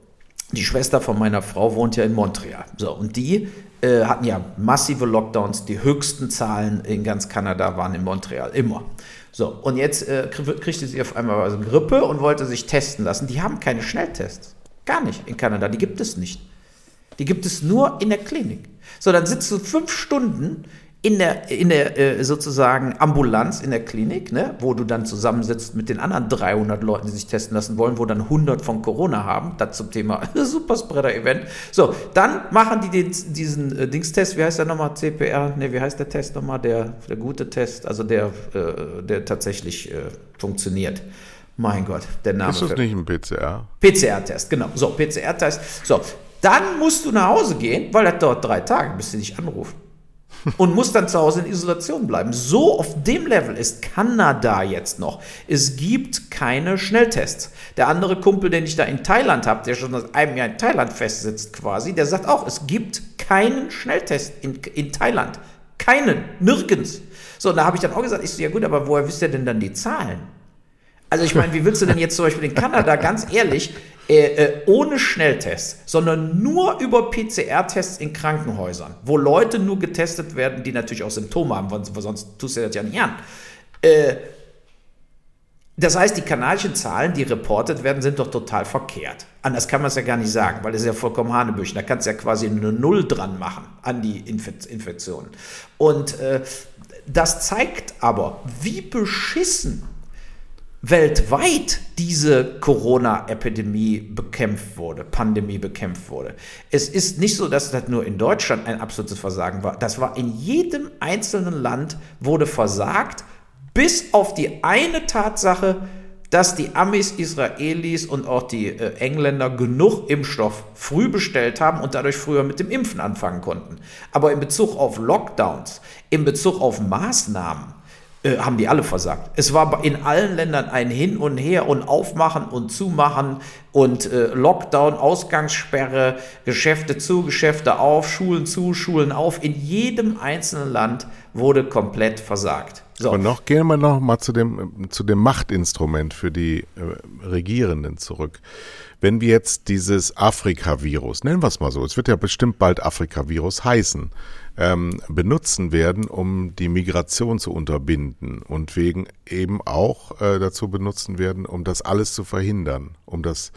die Schwester von meiner Frau wohnt ja in Montreal. So, und die äh, hatten ja massive Lockdowns. Die höchsten Zahlen in ganz Kanada waren in Montreal, immer. So, und jetzt äh, krie- kriegte sie auf einmal also Grippe und wollte sich testen lassen. Die haben keine Schnelltests. Gar nicht in Kanada. Die gibt es nicht. Die gibt es nur in der Klinik. So, dann sitzt du fünf Stunden in der, in der äh, sozusagen Ambulanz in der Klinik, ne, wo du dann zusammensitzt mit den anderen 300 Leuten, die sich testen lassen wollen, wo dann 100 von Corona haben. Das zum Thema *laughs* Superspreader-Event. So, dann machen die den, diesen äh, Dingstest, wie heißt der nochmal? CPR? Ne, wie heißt der Test nochmal? Der, der gute Test, also der, äh, der tatsächlich äh, funktioniert. Mein Gott, der Name. Ist das nicht ein PCR? PCR-Test, genau. So, PCR-Test. So, dann musst du nach Hause gehen, weil das dauert drei Tage, bis sie dich anrufen. *laughs* Und musst dann zu Hause in Isolation bleiben. So auf dem Level ist Kanada jetzt noch. Es gibt keine Schnelltests. Der andere Kumpel, den ich da in Thailand habe, der schon seit einem Jahr in Thailand festsitzt quasi, der sagt auch, es gibt keinen Schnelltest in, in Thailand. Keinen. Nirgends. So, und da habe ich dann auch gesagt, ich so, ja gut, aber woher wisst ihr denn dann die Zahlen? Also ich meine, wie willst du denn jetzt zum Beispiel in Kanada, ganz ehrlich, äh, äh, ohne Schnelltests, sondern nur über PCR-Tests in Krankenhäusern, wo Leute nur getestet werden, die natürlich auch Symptome haben, weil sonst tust du das ja nicht an. Äh, das heißt, die kanadischen Zahlen, die reportet werden, sind doch total verkehrt. Anders kann man es ja gar nicht sagen, weil das ist ja vollkommen Hanebüchen. Da kannst du ja quasi eine Null dran machen an die Infe- Infektionen. Und äh, das zeigt aber, wie beschissen weltweit diese Corona-Epidemie bekämpft wurde, Pandemie bekämpft wurde. Es ist nicht so, dass das nur in Deutschland ein absolutes Versagen war. Das war in jedem einzelnen Land wurde versagt, bis auf die eine Tatsache, dass die Amis, Israelis und auch die äh, Engländer genug Impfstoff früh bestellt haben und dadurch früher mit dem Impfen anfangen konnten. Aber in Bezug auf Lockdowns, in Bezug auf Maßnahmen, äh, haben die alle versagt. Es war in allen Ländern ein Hin und Her und Aufmachen und Zumachen und äh, Lockdown, Ausgangssperre, Geschäfte zu, Geschäfte auf, Schulen zu, Schulen auf. In jedem einzelnen Land wurde komplett versagt. So. Und noch gehen wir noch mal zu dem, zu dem Machtinstrument für die äh, Regierenden zurück. Wenn wir jetzt dieses Afrika-Virus, nennen wir es mal so, es wird ja bestimmt bald Afrika-Virus heißen, ähm, benutzen werden, um die Migration zu unterbinden und wegen eben auch äh, dazu benutzen werden, um das alles zu verhindern, um das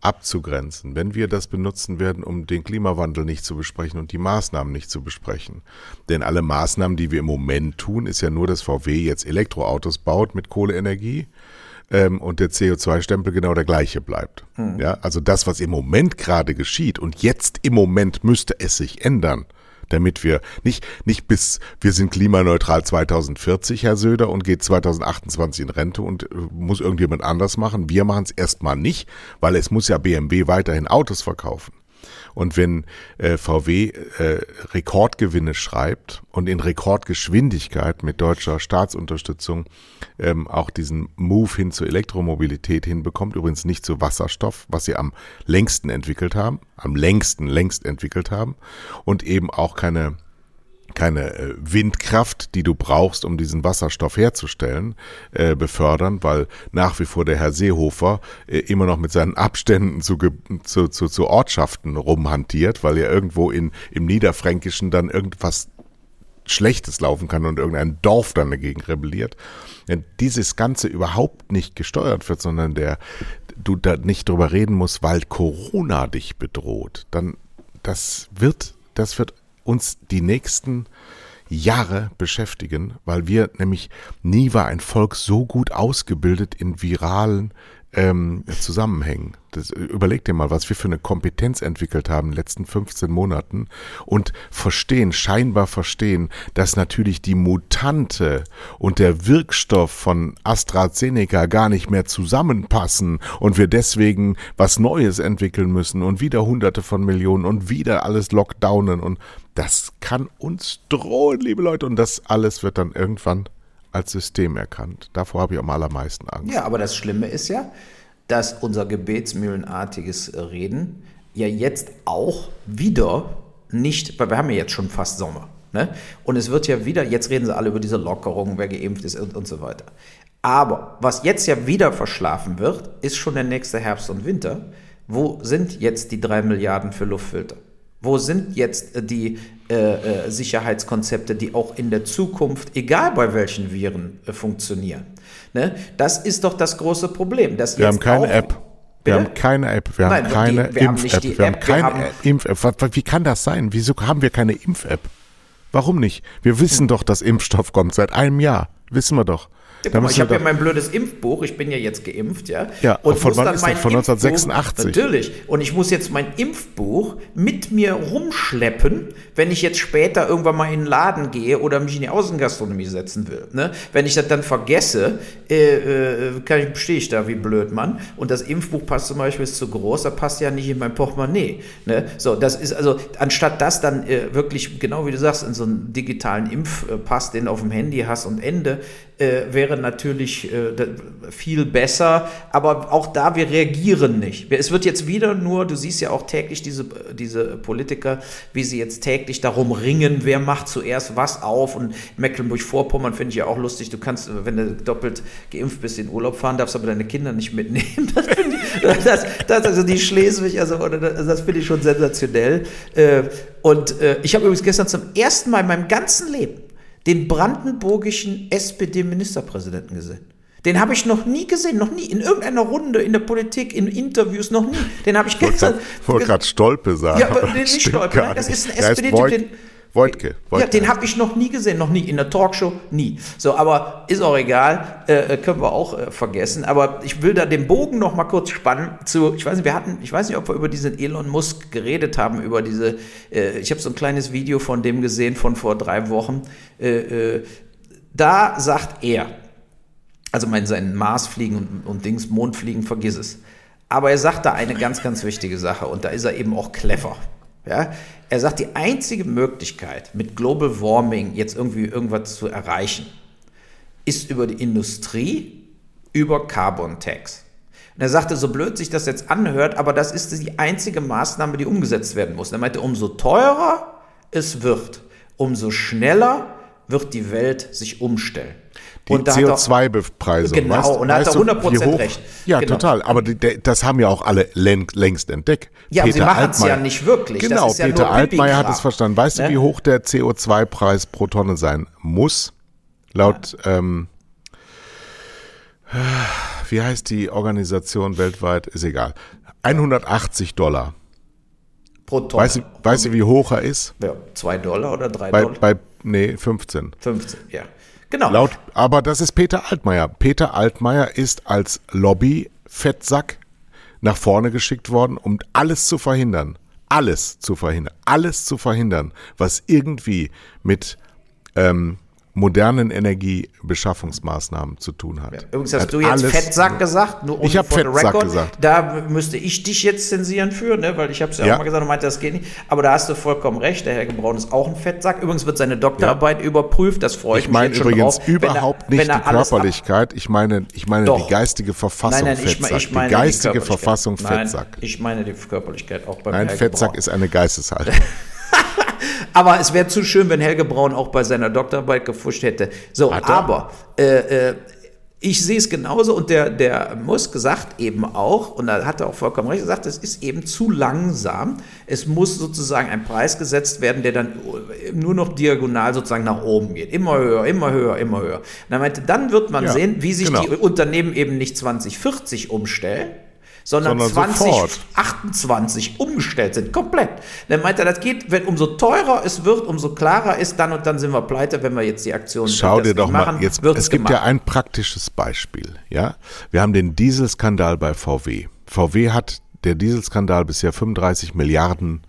abzugrenzen. Wenn wir das benutzen werden, um den Klimawandel nicht zu besprechen und die Maßnahmen nicht zu besprechen. Denn alle Maßnahmen, die wir im Moment tun, ist ja nur, dass VW jetzt Elektroautos baut mit Kohleenergie ähm, und der CO2-Stempel genau der gleiche bleibt. Ja, also das, was im Moment gerade geschieht und jetzt im Moment müsste es sich ändern damit wir nicht, nicht bis, wir sind klimaneutral 2040, Herr Söder, und geht 2028 in Rente und äh, muss irgendjemand anders machen. Wir machen es erstmal nicht, weil es muss ja BMW weiterhin Autos verkaufen. Und wenn äh, VW äh, Rekordgewinne schreibt und in Rekordgeschwindigkeit mit deutscher Staatsunterstützung ähm, auch diesen Move hin zur Elektromobilität hinbekommt, übrigens nicht zu Wasserstoff, was sie am längsten entwickelt haben, am längsten längst entwickelt haben und eben auch keine keine äh, Windkraft, die du brauchst, um diesen Wasserstoff herzustellen, äh, befördern, weil nach wie vor der Herr Seehofer äh, immer noch mit seinen Abständen zu, zu, zu, zu Ortschaften rumhantiert, weil er irgendwo in, im Niederfränkischen dann irgendwas Schlechtes laufen kann und irgendein Dorf dann dagegen rebelliert. Wenn dieses Ganze überhaupt nicht gesteuert wird, sondern der du da nicht drüber reden musst, weil Corona dich bedroht, dann das wird, das wird uns die nächsten Jahre beschäftigen, weil wir nämlich nie war ein Volk so gut ausgebildet in viralen ähm, Zusammenhängen. Das, überleg dir mal, was wir für eine Kompetenz entwickelt haben in den letzten 15 Monaten und verstehen, scheinbar verstehen, dass natürlich die Mutante und der Wirkstoff von AstraZeneca gar nicht mehr zusammenpassen und wir deswegen was Neues entwickeln müssen und wieder hunderte von Millionen und wieder alles lockdownen und das kann uns drohen, liebe Leute, und das alles wird dann irgendwann als System erkannt. Davor habe ich am allermeisten Angst. Ja, aber das Schlimme ist ja, dass unser gebetsmühlenartiges Reden ja jetzt auch wieder nicht, weil wir haben ja jetzt schon fast Sommer. Ne? Und es wird ja wieder, jetzt reden sie alle über diese Lockerungen, wer geimpft ist und, und so weiter. Aber was jetzt ja wieder verschlafen wird, ist schon der nächste Herbst und Winter. Wo sind jetzt die drei Milliarden für Luftfilter? Wo sind jetzt äh, die äh, äh, Sicherheitskonzepte, die auch in der Zukunft, egal bei welchen Viren, äh, funktionieren? Ne? Das ist doch das große Problem. Dass wir haben keine App. Wir haben keine App, wir Nein, haben keine Impf-App, wir, wir, haben keine Impf-App. Wie kann das sein? Wieso haben wir keine Impf-App? Warum nicht? Wir wissen doch, dass Impfstoff kommt seit einem Jahr. Wissen wir doch. Ja, mal, ich habe ja mein blödes Impfbuch, ich bin ja jetzt geimpft, ja. Ja, und von wann ist das? Von 1986? Natürlich. Und ich muss jetzt mein Impfbuch mit mir rumschleppen, wenn ich jetzt später irgendwann mal in den Laden gehe oder mich in die Außengastronomie setzen will. Ne? Wenn ich das dann vergesse, äh, äh, stehe ich da wie blöd, Mann. Und das Impfbuch passt zum Beispiel ist zu groß, da passt ja nicht in mein Portemonnaie. Ne? So, das ist also, anstatt das dann äh, wirklich, genau wie du sagst, in so einen digitalen Impfpass, den du auf dem Handy hast und Ende, äh, wäre natürlich äh, viel besser. Aber auch da, wir reagieren nicht. Es wird jetzt wieder nur, du siehst ja auch täglich diese, diese Politiker, wie sie jetzt täglich darum ringen, wer macht zuerst was auf. Und Mecklenburg-Vorpommern finde ich ja auch lustig. Du kannst, wenn du doppelt geimpft bist, in Urlaub fahren, darfst aber deine Kinder nicht mitnehmen. *laughs* Das, ich, das, das also die Schleswig, also das, das finde ich schon sensationell. Äh, und äh, ich habe übrigens gestern zum ersten Mal in meinem ganzen Leben den brandenburgischen SPD-Ministerpräsidenten gesehen. Den habe ich noch nie gesehen, noch nie, in irgendeiner Runde, in der Politik, in Interviews, noch nie. Den habe ich gestern. Ich wollte gerade Stolpe sagen. Ja, aber nicht Stolpe, nein, das ist ein SPD-Typ, den. Wojtke, Wojtke. Ja, den habe ich noch nie gesehen, noch nie in der Talkshow, nie. So, aber ist auch egal, äh, äh, können wir auch äh, vergessen. Aber ich will da den Bogen noch mal kurz spannen zu, ich weiß nicht, wir hatten, ich weiß nicht, ob wir über diesen Elon Musk geredet haben, über diese, äh, ich habe so ein kleines Video von dem gesehen von vor drei Wochen. Äh, äh, da sagt er, also mein, sein Marsfliegen und, und Dings, Mondfliegen, vergiss es. Aber er sagt da eine ganz, ganz wichtige Sache und da ist er eben auch clever. Ja? Er sagt, die einzige Möglichkeit, mit Global Warming jetzt irgendwie irgendwas zu erreichen, ist über die Industrie, über Carbon Tax. Und er sagte, so blöd sich das jetzt anhört, aber das ist die einzige Maßnahme, die umgesetzt werden muss. er meinte, umso teurer es wird, umso schneller wird die Welt sich umstellen. Die CO2-Bepreisung. Genau, weißt, und da hat er 100% recht. Ja, genau. total. Aber die, das haben ja auch alle längst entdeckt. Ja, Peter aber sie machen es ja nicht wirklich. Genau, Peter ja Altmaier hat es verstanden. Weißt ne? du, wie hoch der CO2-Preis pro Tonne sein muss? Laut, ja. ähm, wie heißt die Organisation weltweit? Ist egal. 180 Dollar. Pro Tonne. Weißt du, weißt du wie hoch er ist? Ja, 2 Dollar oder 3 bei, Dollar? Bei, nee, 15. 15, ja. Genau. Laut, aber das ist Peter Altmaier. Peter Altmaier ist als Lobby-Fettsack nach vorne geschickt worden, um alles zu verhindern. Alles zu verhindern. Alles zu verhindern, was irgendwie mit ähm, modernen Energiebeschaffungsmaßnahmen zu tun hat. Übrigens hast hat du jetzt Fettsack gesagt. Nur ich habe Fettsack gesagt. Da müsste ich dich jetzt zensieren für, ne? weil ich habe es ja, ja, auch mal gesagt und meinte, das geht nicht. Aber da hast du vollkommen recht. Der Herr Gebraun ist auch ein Fettsack. Übrigens wird seine Doktorarbeit ja. überprüft. Das freue ich, ich mich jetzt schon übrigens drauf. überhaupt er, nicht die Körperlichkeit. Ich meine, ich meine die geistige Verfassung nein, nein, Fettsack. Ich, ich meine die geistige die Verfassung Fettsack. Nein, ich meine die Körperlichkeit auch beim Nein, Herr Fettsack Gebraun. ist eine Geisteshaltung. *laughs* aber es wäre zu schön, wenn Helge Braun auch bei seiner Doktorarbeit gefuscht hätte. So, aber äh, äh, ich sehe es genauso und der, der Musk sagt eben auch, und da hat er auch vollkommen recht, gesagt, es ist eben zu langsam. Es muss sozusagen ein Preis gesetzt werden, der dann nur noch diagonal sozusagen nach oben geht. Immer höher, immer höher, immer höher. Und er meinte, dann wird man ja, sehen, wie sich genau. die Unternehmen eben nicht 2040 umstellen, sondern, sondern 2028 umgestellt sind, komplett. Dann meint er, das geht, wenn umso teurer es wird, umso klarer ist, dann und dann sind wir pleite, wenn wir jetzt die Aktion Schau dir doch machen, mal, jetzt, es gibt gemacht. ja ein praktisches Beispiel, ja. Wir haben den Dieselskandal bei VW. VW hat der Dieselskandal bisher 35 Milliarden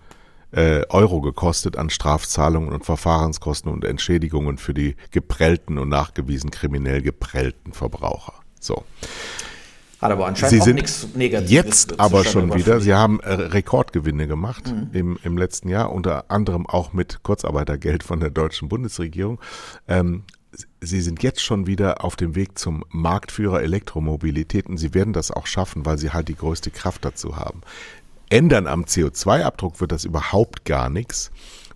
äh, Euro gekostet an Strafzahlungen und Verfahrenskosten und Entschädigungen für die geprellten und nachgewiesen kriminell geprellten Verbraucher. So. Hat aber anscheinend Sie auch sind nichts Negatives. Jetzt aber schon wieder. Sie haben äh, Rekordgewinne gemacht mhm. im, im letzten Jahr, unter anderem auch mit Kurzarbeitergeld von der deutschen Bundesregierung. Ähm, Sie sind jetzt schon wieder auf dem Weg zum Marktführer Elektromobilität und Sie werden das auch schaffen, weil Sie halt die größte Kraft dazu haben. ändern am CO2-Abdruck wird das überhaupt gar nichts.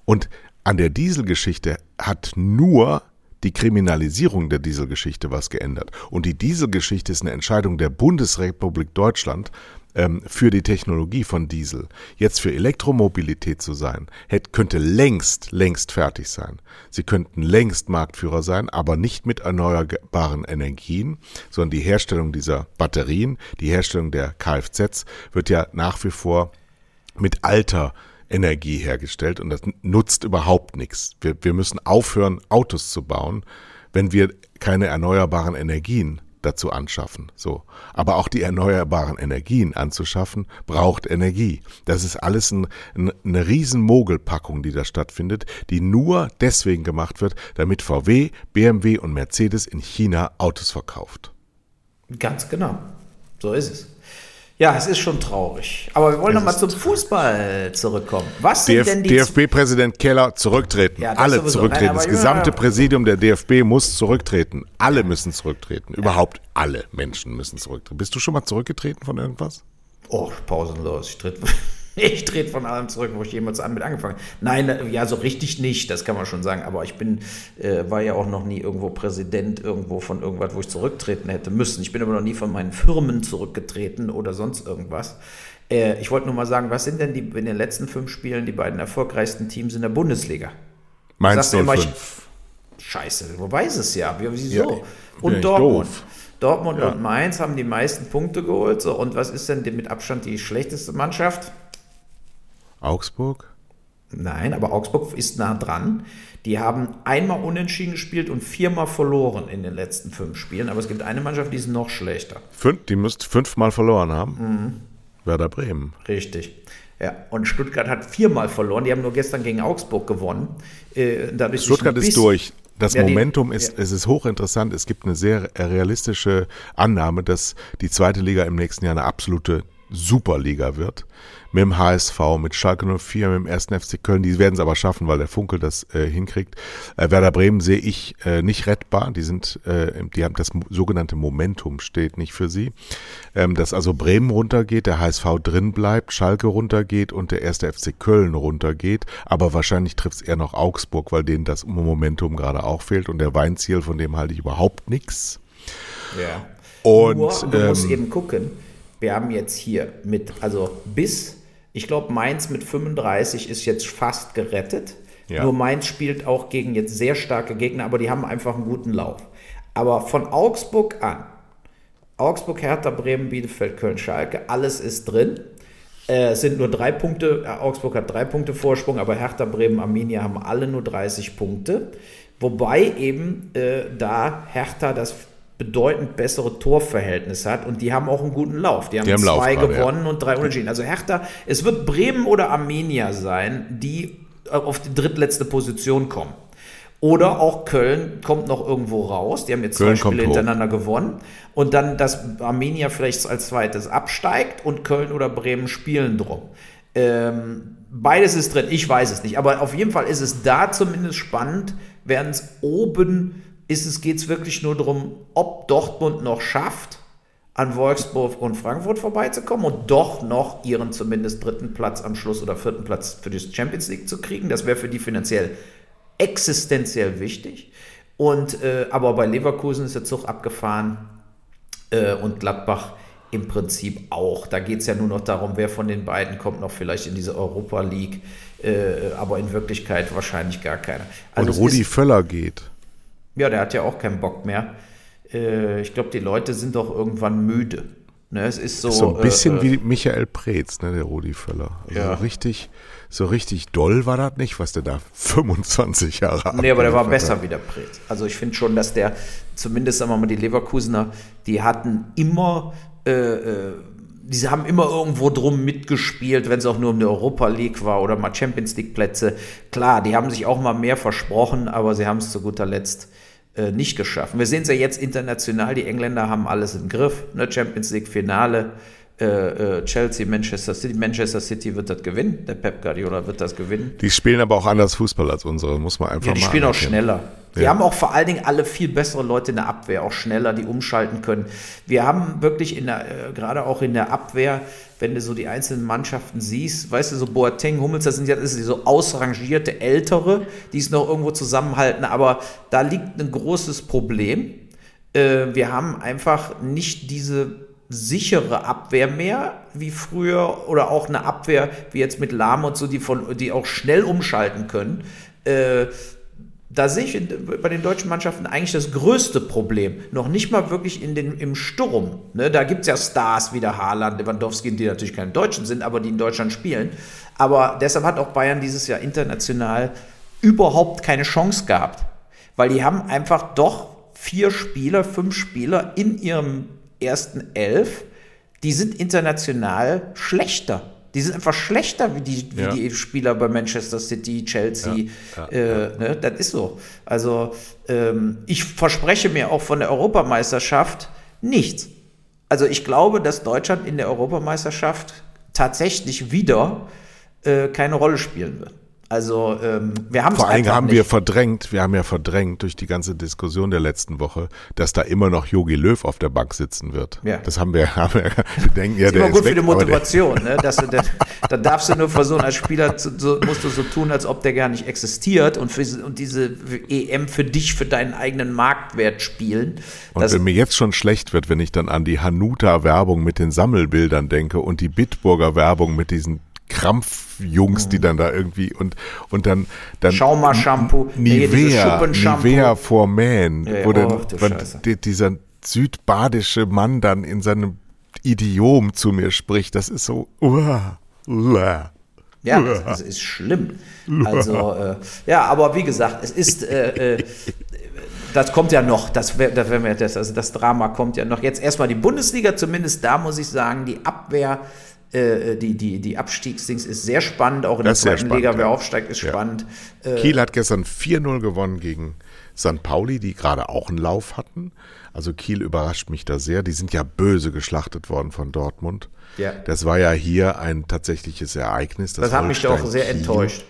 Und an der Dieselgeschichte hat nur die Kriminalisierung der Dieselgeschichte was geändert. Und die Dieselgeschichte ist eine Entscheidung der Bundesrepublik Deutschland ähm, für die Technologie von Diesel. Jetzt für Elektromobilität zu sein, hätte, könnte längst, längst fertig sein. Sie könnten längst Marktführer sein, aber nicht mit erneuerbaren Energien, sondern die Herstellung dieser Batterien, die Herstellung der Kfz wird ja nach wie vor mit alter Energie hergestellt und das nutzt überhaupt nichts. Wir, wir müssen aufhören, Autos zu bauen, wenn wir keine erneuerbaren Energien dazu anschaffen. So. Aber auch die erneuerbaren Energien anzuschaffen, braucht Energie. Das ist alles ein, ein, eine riesen Mogelpackung, die da stattfindet, die nur deswegen gemacht wird, damit VW, BMW und Mercedes in China Autos verkauft. Ganz genau. So ist es. Ja, es ist schon traurig. Aber wir wollen nochmal zum Fußball zurückkommen. Was sind DF denn die DFB-Präsident Keller zurücktreten. Ja, Alle sowieso. zurücktreten. Nein, das gesamte. Präsidium der DFB muss zurücktreten. Alle müssen zurücktreten. Überhaupt alle Menschen müssen zurücktreten. Bist du schon mal zurückgetreten von irgendwas? Oh, pausenlos. Ich trete ich trete von allem zurück, wo ich jemals an mit angefangen habe. Nein, äh, ja, so richtig nicht, das kann man schon sagen. Aber ich bin, äh, war ja auch noch nie irgendwo Präsident irgendwo von irgendwas, wo ich zurücktreten hätte müssen. Ich bin aber noch nie von meinen Firmen zurückgetreten oder sonst irgendwas. Äh, ich wollte nur mal sagen, was sind denn die in den letzten fünf Spielen die beiden erfolgreichsten Teams in der Bundesliga? Mainz Sagst du ich- 05. Scheiße, wo weiß es ja? Wie, wieso? Ja, und Dortmund. doof. Dortmund Ja. und Mainz haben die meisten Punkte geholt. So, und was ist denn mit Abstand die schlechteste Mannschaft? Augsburg? Nein, aber Augsburg ist nah dran. Die haben einmal unentschieden gespielt und viermal verloren in den letzten fünf Spielen. Aber es gibt eine Mannschaft, die ist noch schlechter. Fünf, die müsst fünfmal verloren haben. Mhm. Werder Bremen. Richtig. Ja, und Stuttgart hat viermal verloren. Die haben nur gestern gegen Augsburg gewonnen. Äh, Stuttgart ist durch. Das Ja, die- Momentum ist, ja. es ist hochinteressant. Es gibt eine sehr realistische Annahme, dass die zweite Liga im nächsten Jahr eine absolute Superliga wird. Mit dem HSV, mit Schalke 04, mit dem 1. FC Köln. Die werden es aber schaffen, weil der Funkel das äh, hinkriegt. Äh, Werder Bremen sehe ich äh, nicht rettbar. Die sind, äh, die haben das sogenannte Momentum steht nicht für sie. Ähm, dass also Bremen runtergeht, der HSV drin bleibt, Schalke runtergeht und der 1. FC Köln runtergeht. Aber wahrscheinlich trifft es eher noch Augsburg, weil denen das Momentum gerade auch fehlt. Und der Weinziel, von dem halte ich überhaupt nichts. Ja. Und, Nur, du musst ähm, eben gucken, wir haben jetzt hier mit, also bis, ich glaube, Mainz mit 35 ist jetzt fast gerettet. Ja. Nur Mainz spielt auch gegen jetzt sehr starke Gegner, aber die haben einfach einen guten Lauf. Aber von Augsburg an, Augsburg, Hertha, Bremen, Bielefeld, Köln, Schalke, alles ist drin. Äh, es sind nur drei Punkte. Äh, Augsburg hat drei Punkte Vorsprung, aber Hertha, Bremen, Arminia haben alle nur 30 Punkte. Wobei eben äh, da Hertha das bedeutend bessere Torverhältnis hat und die haben auch einen guten Lauf. Die haben, Die haben Lauf zwei gerade, ja. gewonnen und drei unentschieden. Also Hertha, es wird Bremen oder Arminia sein, die äh, auf die drittletzte Position kommen. Oder auch Köln kommt noch irgendwo raus. Die haben jetzt Köln zwei Spiele hoch. hintereinander gewonnen. Und dann, dass Arminia vielleicht als zweites absteigt und Köln oder Bremen spielen drum. Ähm, beides ist drin, ich weiß es nicht. Aber auf jeden Fall ist es da zumindest spannend, während es oben ist, es geht es wirklich nur darum, ob Dortmund noch schafft, an Wolfsburg und Frankfurt vorbeizukommen und doch noch ihren zumindest dritten Platz am Schluss oder vierten Platz für die Champions League zu kriegen. Das wäre für die finanziell existenziell wichtig. Und äh, aber bei Leverkusen ist der Zug abgefahren äh, und Gladbach im Prinzip auch. Da geht es ja nur noch darum, wer von den beiden kommt noch vielleicht in diese Europa League, äh, aber in Wirklichkeit wahrscheinlich gar keiner. Und es Rudi Völler geht. Ja, der hat ja auch keinen Bock mehr. Äh, ich glaube, die Leute sind doch irgendwann müde. Ne, es ist so, So ein bisschen äh, wie Michael Preetz, ne, der Rudi Völler. Also Ja. so richtig, so richtig doll war das nicht, was der da 25 Jahre Nee, aber der war besser hat. wie der Preetz. Also ich finde schon, dass der, zumindest sagen wir mal, die Leverkusener, die hatten immer, äh, die haben immer irgendwo drum mitgespielt, wenn es auch nur um die Europa League war oder mal Champions League Plätze. Klar, die haben sich auch mal mehr versprochen, aber sie haben es zu guter Letzt äh, nicht geschafft. Wir sehen es ja jetzt international, die Engländer haben alles im Griff, ne? Champions League Finale. Äh, äh, Chelsea, Manchester City. Manchester City wird das gewinnen. Der Pep Guardiola wird das gewinnen. Die spielen aber auch anders Fußball als unsere, muss man einfach ja, die mal spielen auch anerkennen. schneller. Wir Ja. haben auch vor allen Dingen alle viel bessere Leute in der Abwehr, auch schneller, die umschalten können. Wir haben wirklich in der, äh, gerade auch in der Abwehr, wenn du so die einzelnen Mannschaften siehst, weißt du, so Boateng, Hummels, das sind ja das sind so ausrangierte Ältere, die es noch irgendwo zusammenhalten, aber da liegt ein großes Problem. Äh, wir haben einfach nicht diese sichere Abwehr mehr wie früher oder auch eine Abwehr wie jetzt mit Lahm und so, die, von, die auch schnell umschalten können. Äh, da sehe ich in, bei den deutschen Mannschaften eigentlich das größte Problem. Noch nicht mal wirklich in den, im Sturm. Ne? Da gibt es ja Stars wie der Haaland, Lewandowski, die natürlich keine Deutschen sind, aber die in Deutschland spielen. Aber deshalb hat auch Bayern dieses Jahr international überhaupt keine Chance gehabt. Weil die haben einfach doch vier Spieler, fünf Spieler in ihrem ersten Elf, die sind international schlechter. Die sind einfach schlechter wie die, wie Ja. die Spieler bei Manchester City, Chelsea. Ja, ja, äh, Ne? Das ist so. Also ähm, ich verspreche mir auch von der Europameisterschaft nichts. Also ich glaube, dass Deutschland in der Europameisterschaft tatsächlich wieder äh, keine Rolle spielen wird. Also ähm, wir haben Vor allem einfach haben nicht. wir verdrängt, wir haben ja verdrängt durch die ganze Diskussion der letzten Woche, dass da immer noch Jogi Löw auf der Bank sitzen wird. Ja. Das haben wir, *laughs* haben wir, wir denken ja, ist der immer gut ist für weg, die aber der- Motivation. Ne? Dass du, *laughs* da, da darfst du nur versuchen, als Spieler zu, so, musst du so tun, als ob der gar nicht existiert und, für, und diese EM für dich, für deinen eigenen Marktwert spielen. Und Das, wenn mir jetzt schon schlecht wird, wenn ich dann an die Hanuta-Werbung mit den Sammelbildern denke und die Bitburger Werbung mit diesen Krampfjungs, die dann da irgendwie und und dann dann Schauma-Shampoo, nee, Nivea, Schuppenshampoo. Nivea for Man, Ja, ja, wo dann oh, dieser südbadische Mann dann in seinem Idiom zu mir spricht, das ist so uah, uah. Ja, das, ist schlimm. Also, äh, ja, aber wie gesagt, es ist, äh, äh, das kommt ja noch, das, das, das, also das Drama kommt ja noch. Jetzt erstmal die Bundesliga, zumindest da muss ich sagen, die Abwehr, äh, die, die, die Abstiegsdings ist sehr spannend, auch in Das der zweiten Liga, spannend, wer ja. aufsteigt, ist Ja. spannend. Äh, Kiel hat gestern 4-0 gewonnen gegen St. Pauli, die gerade auch einen Lauf hatten. Also Kiel überrascht mich da sehr. Die sind ja böse geschlachtet worden von Dortmund. Ja. Das war ja hier ein tatsächliches Ereignis. das hat mich doch Holstein sehr enttäuscht.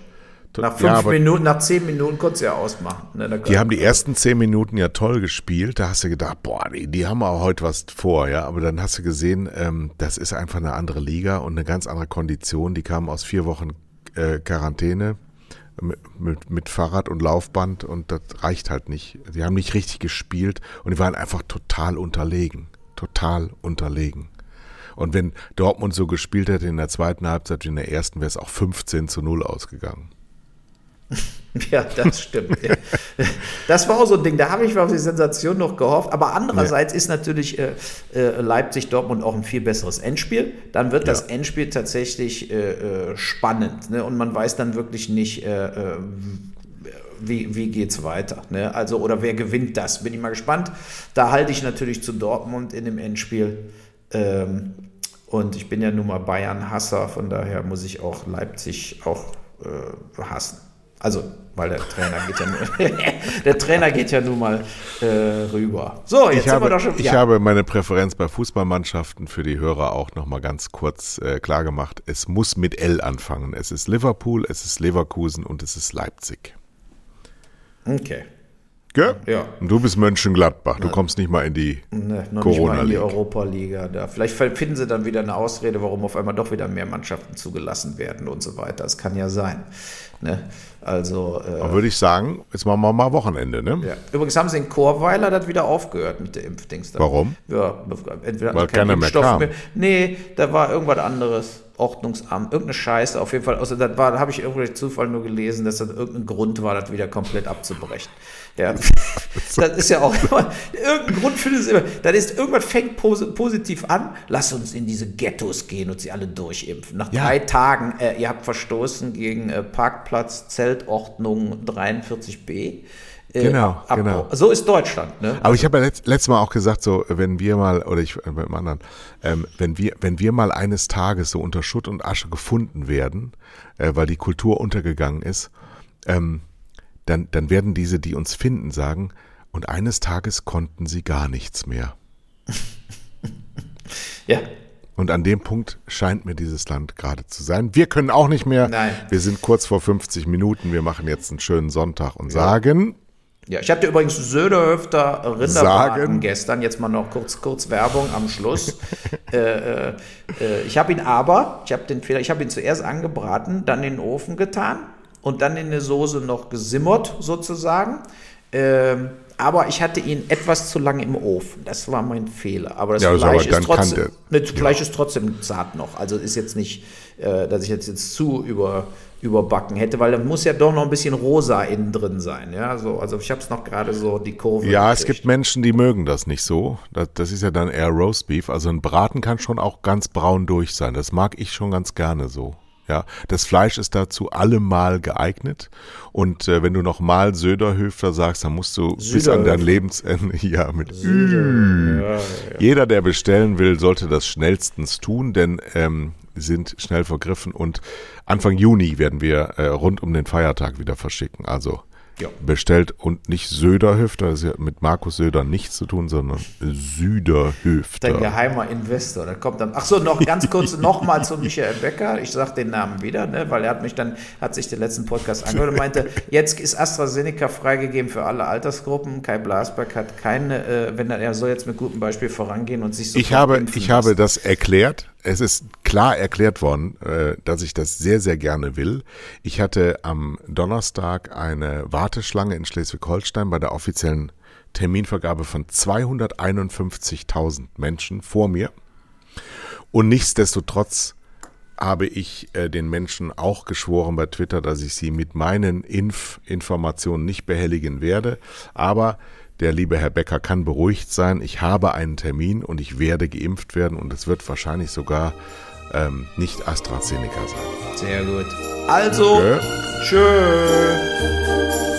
Nach fünf Ja, Minuten, nach zehn Minuten konntest du ja ausmachen. Ne, Die haben die ersten zehn Minuten ja toll gespielt. Da hast du gedacht, boah, die, die haben auch heute was vor, ja. Aber dann hast du gesehen, ähm, das ist einfach eine andere Liga und eine ganz andere Kondition. Die kamen aus vier Wochen äh, Quarantäne mit, mit, mit Fahrrad und Laufband und das reicht halt nicht. Die haben nicht richtig gespielt und die waren einfach total unterlegen. Total unterlegen. Und wenn Dortmund so gespielt hätte in der zweiten Halbzeit wie in der ersten, wäre es auch 15 zu 0 ausgegangen. *laughs* Ja, das stimmt. das war auch so ein Ding, da habe ich auf die Sensation noch gehofft. Aber andererseits ist natürlich äh, äh, Leipzig-Dortmund auch ein viel besseres Endspiel. Dann wird das Ja. Endspiel tatsächlich äh, äh, spannend. Ne? Und man weiß dann wirklich nicht, äh, äh, wie, wie geht es weiter. Ne? Also, oder wer gewinnt das? Bin ich mal gespannt. Da halte ich natürlich zu Dortmund in dem Endspiel. Ähm, und ich bin ja nun mal Bayern-Hasser, von daher muss ich auch Leipzig auch hassen. Also, weil der Trainer geht ja nur, *laughs* der Trainer geht ja nun mal äh, rüber. So, jetzt ich sind habe, wir doch schon. ich habe meine Präferenz bei Fußballmannschaften für die Hörer auch nochmal ganz kurz äh, klar gemacht. Es muss mit L anfangen. Es ist Liverpool, es ist Leverkusen und es ist Leipzig. okay. Gell? Ja. Und du bist Mönchengladbach. Du kommst nicht mal in die Ne, mal in die. Europa-Liga. Da. Vielleicht finden sie dann wieder eine Ausrede, warum auf einmal doch wieder mehr Mannschaften zugelassen werden und so weiter. Das kann ja sein. Ne? Also, äh, würde ich sagen, jetzt machen wir mal Wochenende, ne? ja. Übrigens haben sie in Chorweiler das wieder aufgehört mit der Impfdings. Warum? Ja, entweder Weil keiner mehr kam. Nee, da war irgendwas anderes. Ordnungsamt, irgendeine Scheiße auf jeden Fall. Also das war, da habe ich irgendwie durch Zufall nur gelesen, dass das irgendein Grund war, das wieder komplett abzubrechen. Ja, *laughs* das ist ja auch immer, irgendein Grund findet es immer. Das ist, irgendwas fängt posi- positiv an, lass uns in diese Ghettos gehen und sie alle durchimpfen. Nach Ja. drei Tagen, äh, ihr habt verstoßen gegen äh, Parkplatz, Zeltordnung 43b. Äh, Genau, Abbau. genau. So ist Deutschland, ne? Aber ich habe ja letzt, letztes Mal auch gesagt, so wenn wir mal, oder ich äh, beim anderen, ähm, wenn wir, wenn wir mal eines Tages so unter Schutt und Asche gefunden werden, äh, weil die Kultur untergegangen ist, ähm, dann, dann werden diese, die uns finden, sagen, und eines Tages konnten sie gar nichts mehr. *laughs* Ja, Und an dem Punkt scheint mir dieses Land gerade zu sein. Wir können auch nicht mehr. Nein. Wir sind kurz vor 50 Minuten. Wir machen jetzt einen schönen Sonntag und sagen. Ja, ich hatte übrigens Söderhöfter Rinderbraten gestern. Jetzt mal noch kurz, kurz Werbung am Schluss. *laughs* äh, äh, äh, ich habe ihn aber, ich habe den Fehler, ich habe ihn zuerst angebraten, dann in den Ofen getan und dann in der Soße noch gesimmert sozusagen. Ähm, aber ich hatte ihn etwas zu lange im Ofen. Das war mein Fehler. Aber das Ja, Fleisch, aber ist trotzdem, ne, das Fleisch ist trotzdem zart noch. Also ist jetzt nicht, äh, dass ich jetzt, jetzt zu über, überbacken hätte, weil da muss ja doch noch ein bisschen rosa innen drin sein. Ja, so, also ich habe es noch gerade so die Kurve. Ja, es gekriegt. gibt Menschen, die mögen das nicht so. Das, das ist ja dann eher Roastbeef. Also ein Braten kann schon auch ganz braun durch sein. Das mag ich schon ganz gerne so. Ja, das Fleisch ist dazu allemal geeignet. Und äh, wenn du nochmal Söderhöfler sagst, dann musst du bis an dein. Lebensende, *laughs* ja, mit Ü. Jeder, der bestellen will, sollte das schnellstens tun, denn ähm, sind schnell vergriffen und Anfang Juni werden wir äh, rund um den Feiertag wieder verschicken. Also Ja. bestellt und nicht Söderhöfter, das hat mit Markus Söder nichts zu tun, sondern Dein Süderhöfter. geheimer Investor, der kommt dann. Ach so, noch ganz kurz *laughs* nochmal zu Michael Becker. Ich sage den Namen wieder, ne, weil er hat mich dann, hat sich den letzten Podcast angehört und meinte, jetzt ist AstraZeneca freigegeben für alle Altersgruppen. Kai Blasberg hat keine, äh, wenn er, er soll jetzt mit gutem Beispiel vorangehen und sich so Ich habe, ich habe das erklärt. Es ist klar erklärt worden, äh, dass ich das sehr, sehr gerne will. Ich hatte am Donnerstag eine Warteschlange in Schleswig-Holstein bei der offiziellen Terminvergabe von 251.000 Menschen vor mir. Und nichtsdestotrotz habe ich äh, den Menschen auch geschworen bei Twitter, dass ich sie mit meinen Impfinformationen nicht behelligen werde. Aber der liebe Herr Becker kann beruhigt sein. Ich habe einen Termin und ich werde geimpft werden und es wird wahrscheinlich sogar ähm, nicht AstraZeneca sein. Sehr gut. Also, Okay. tschö.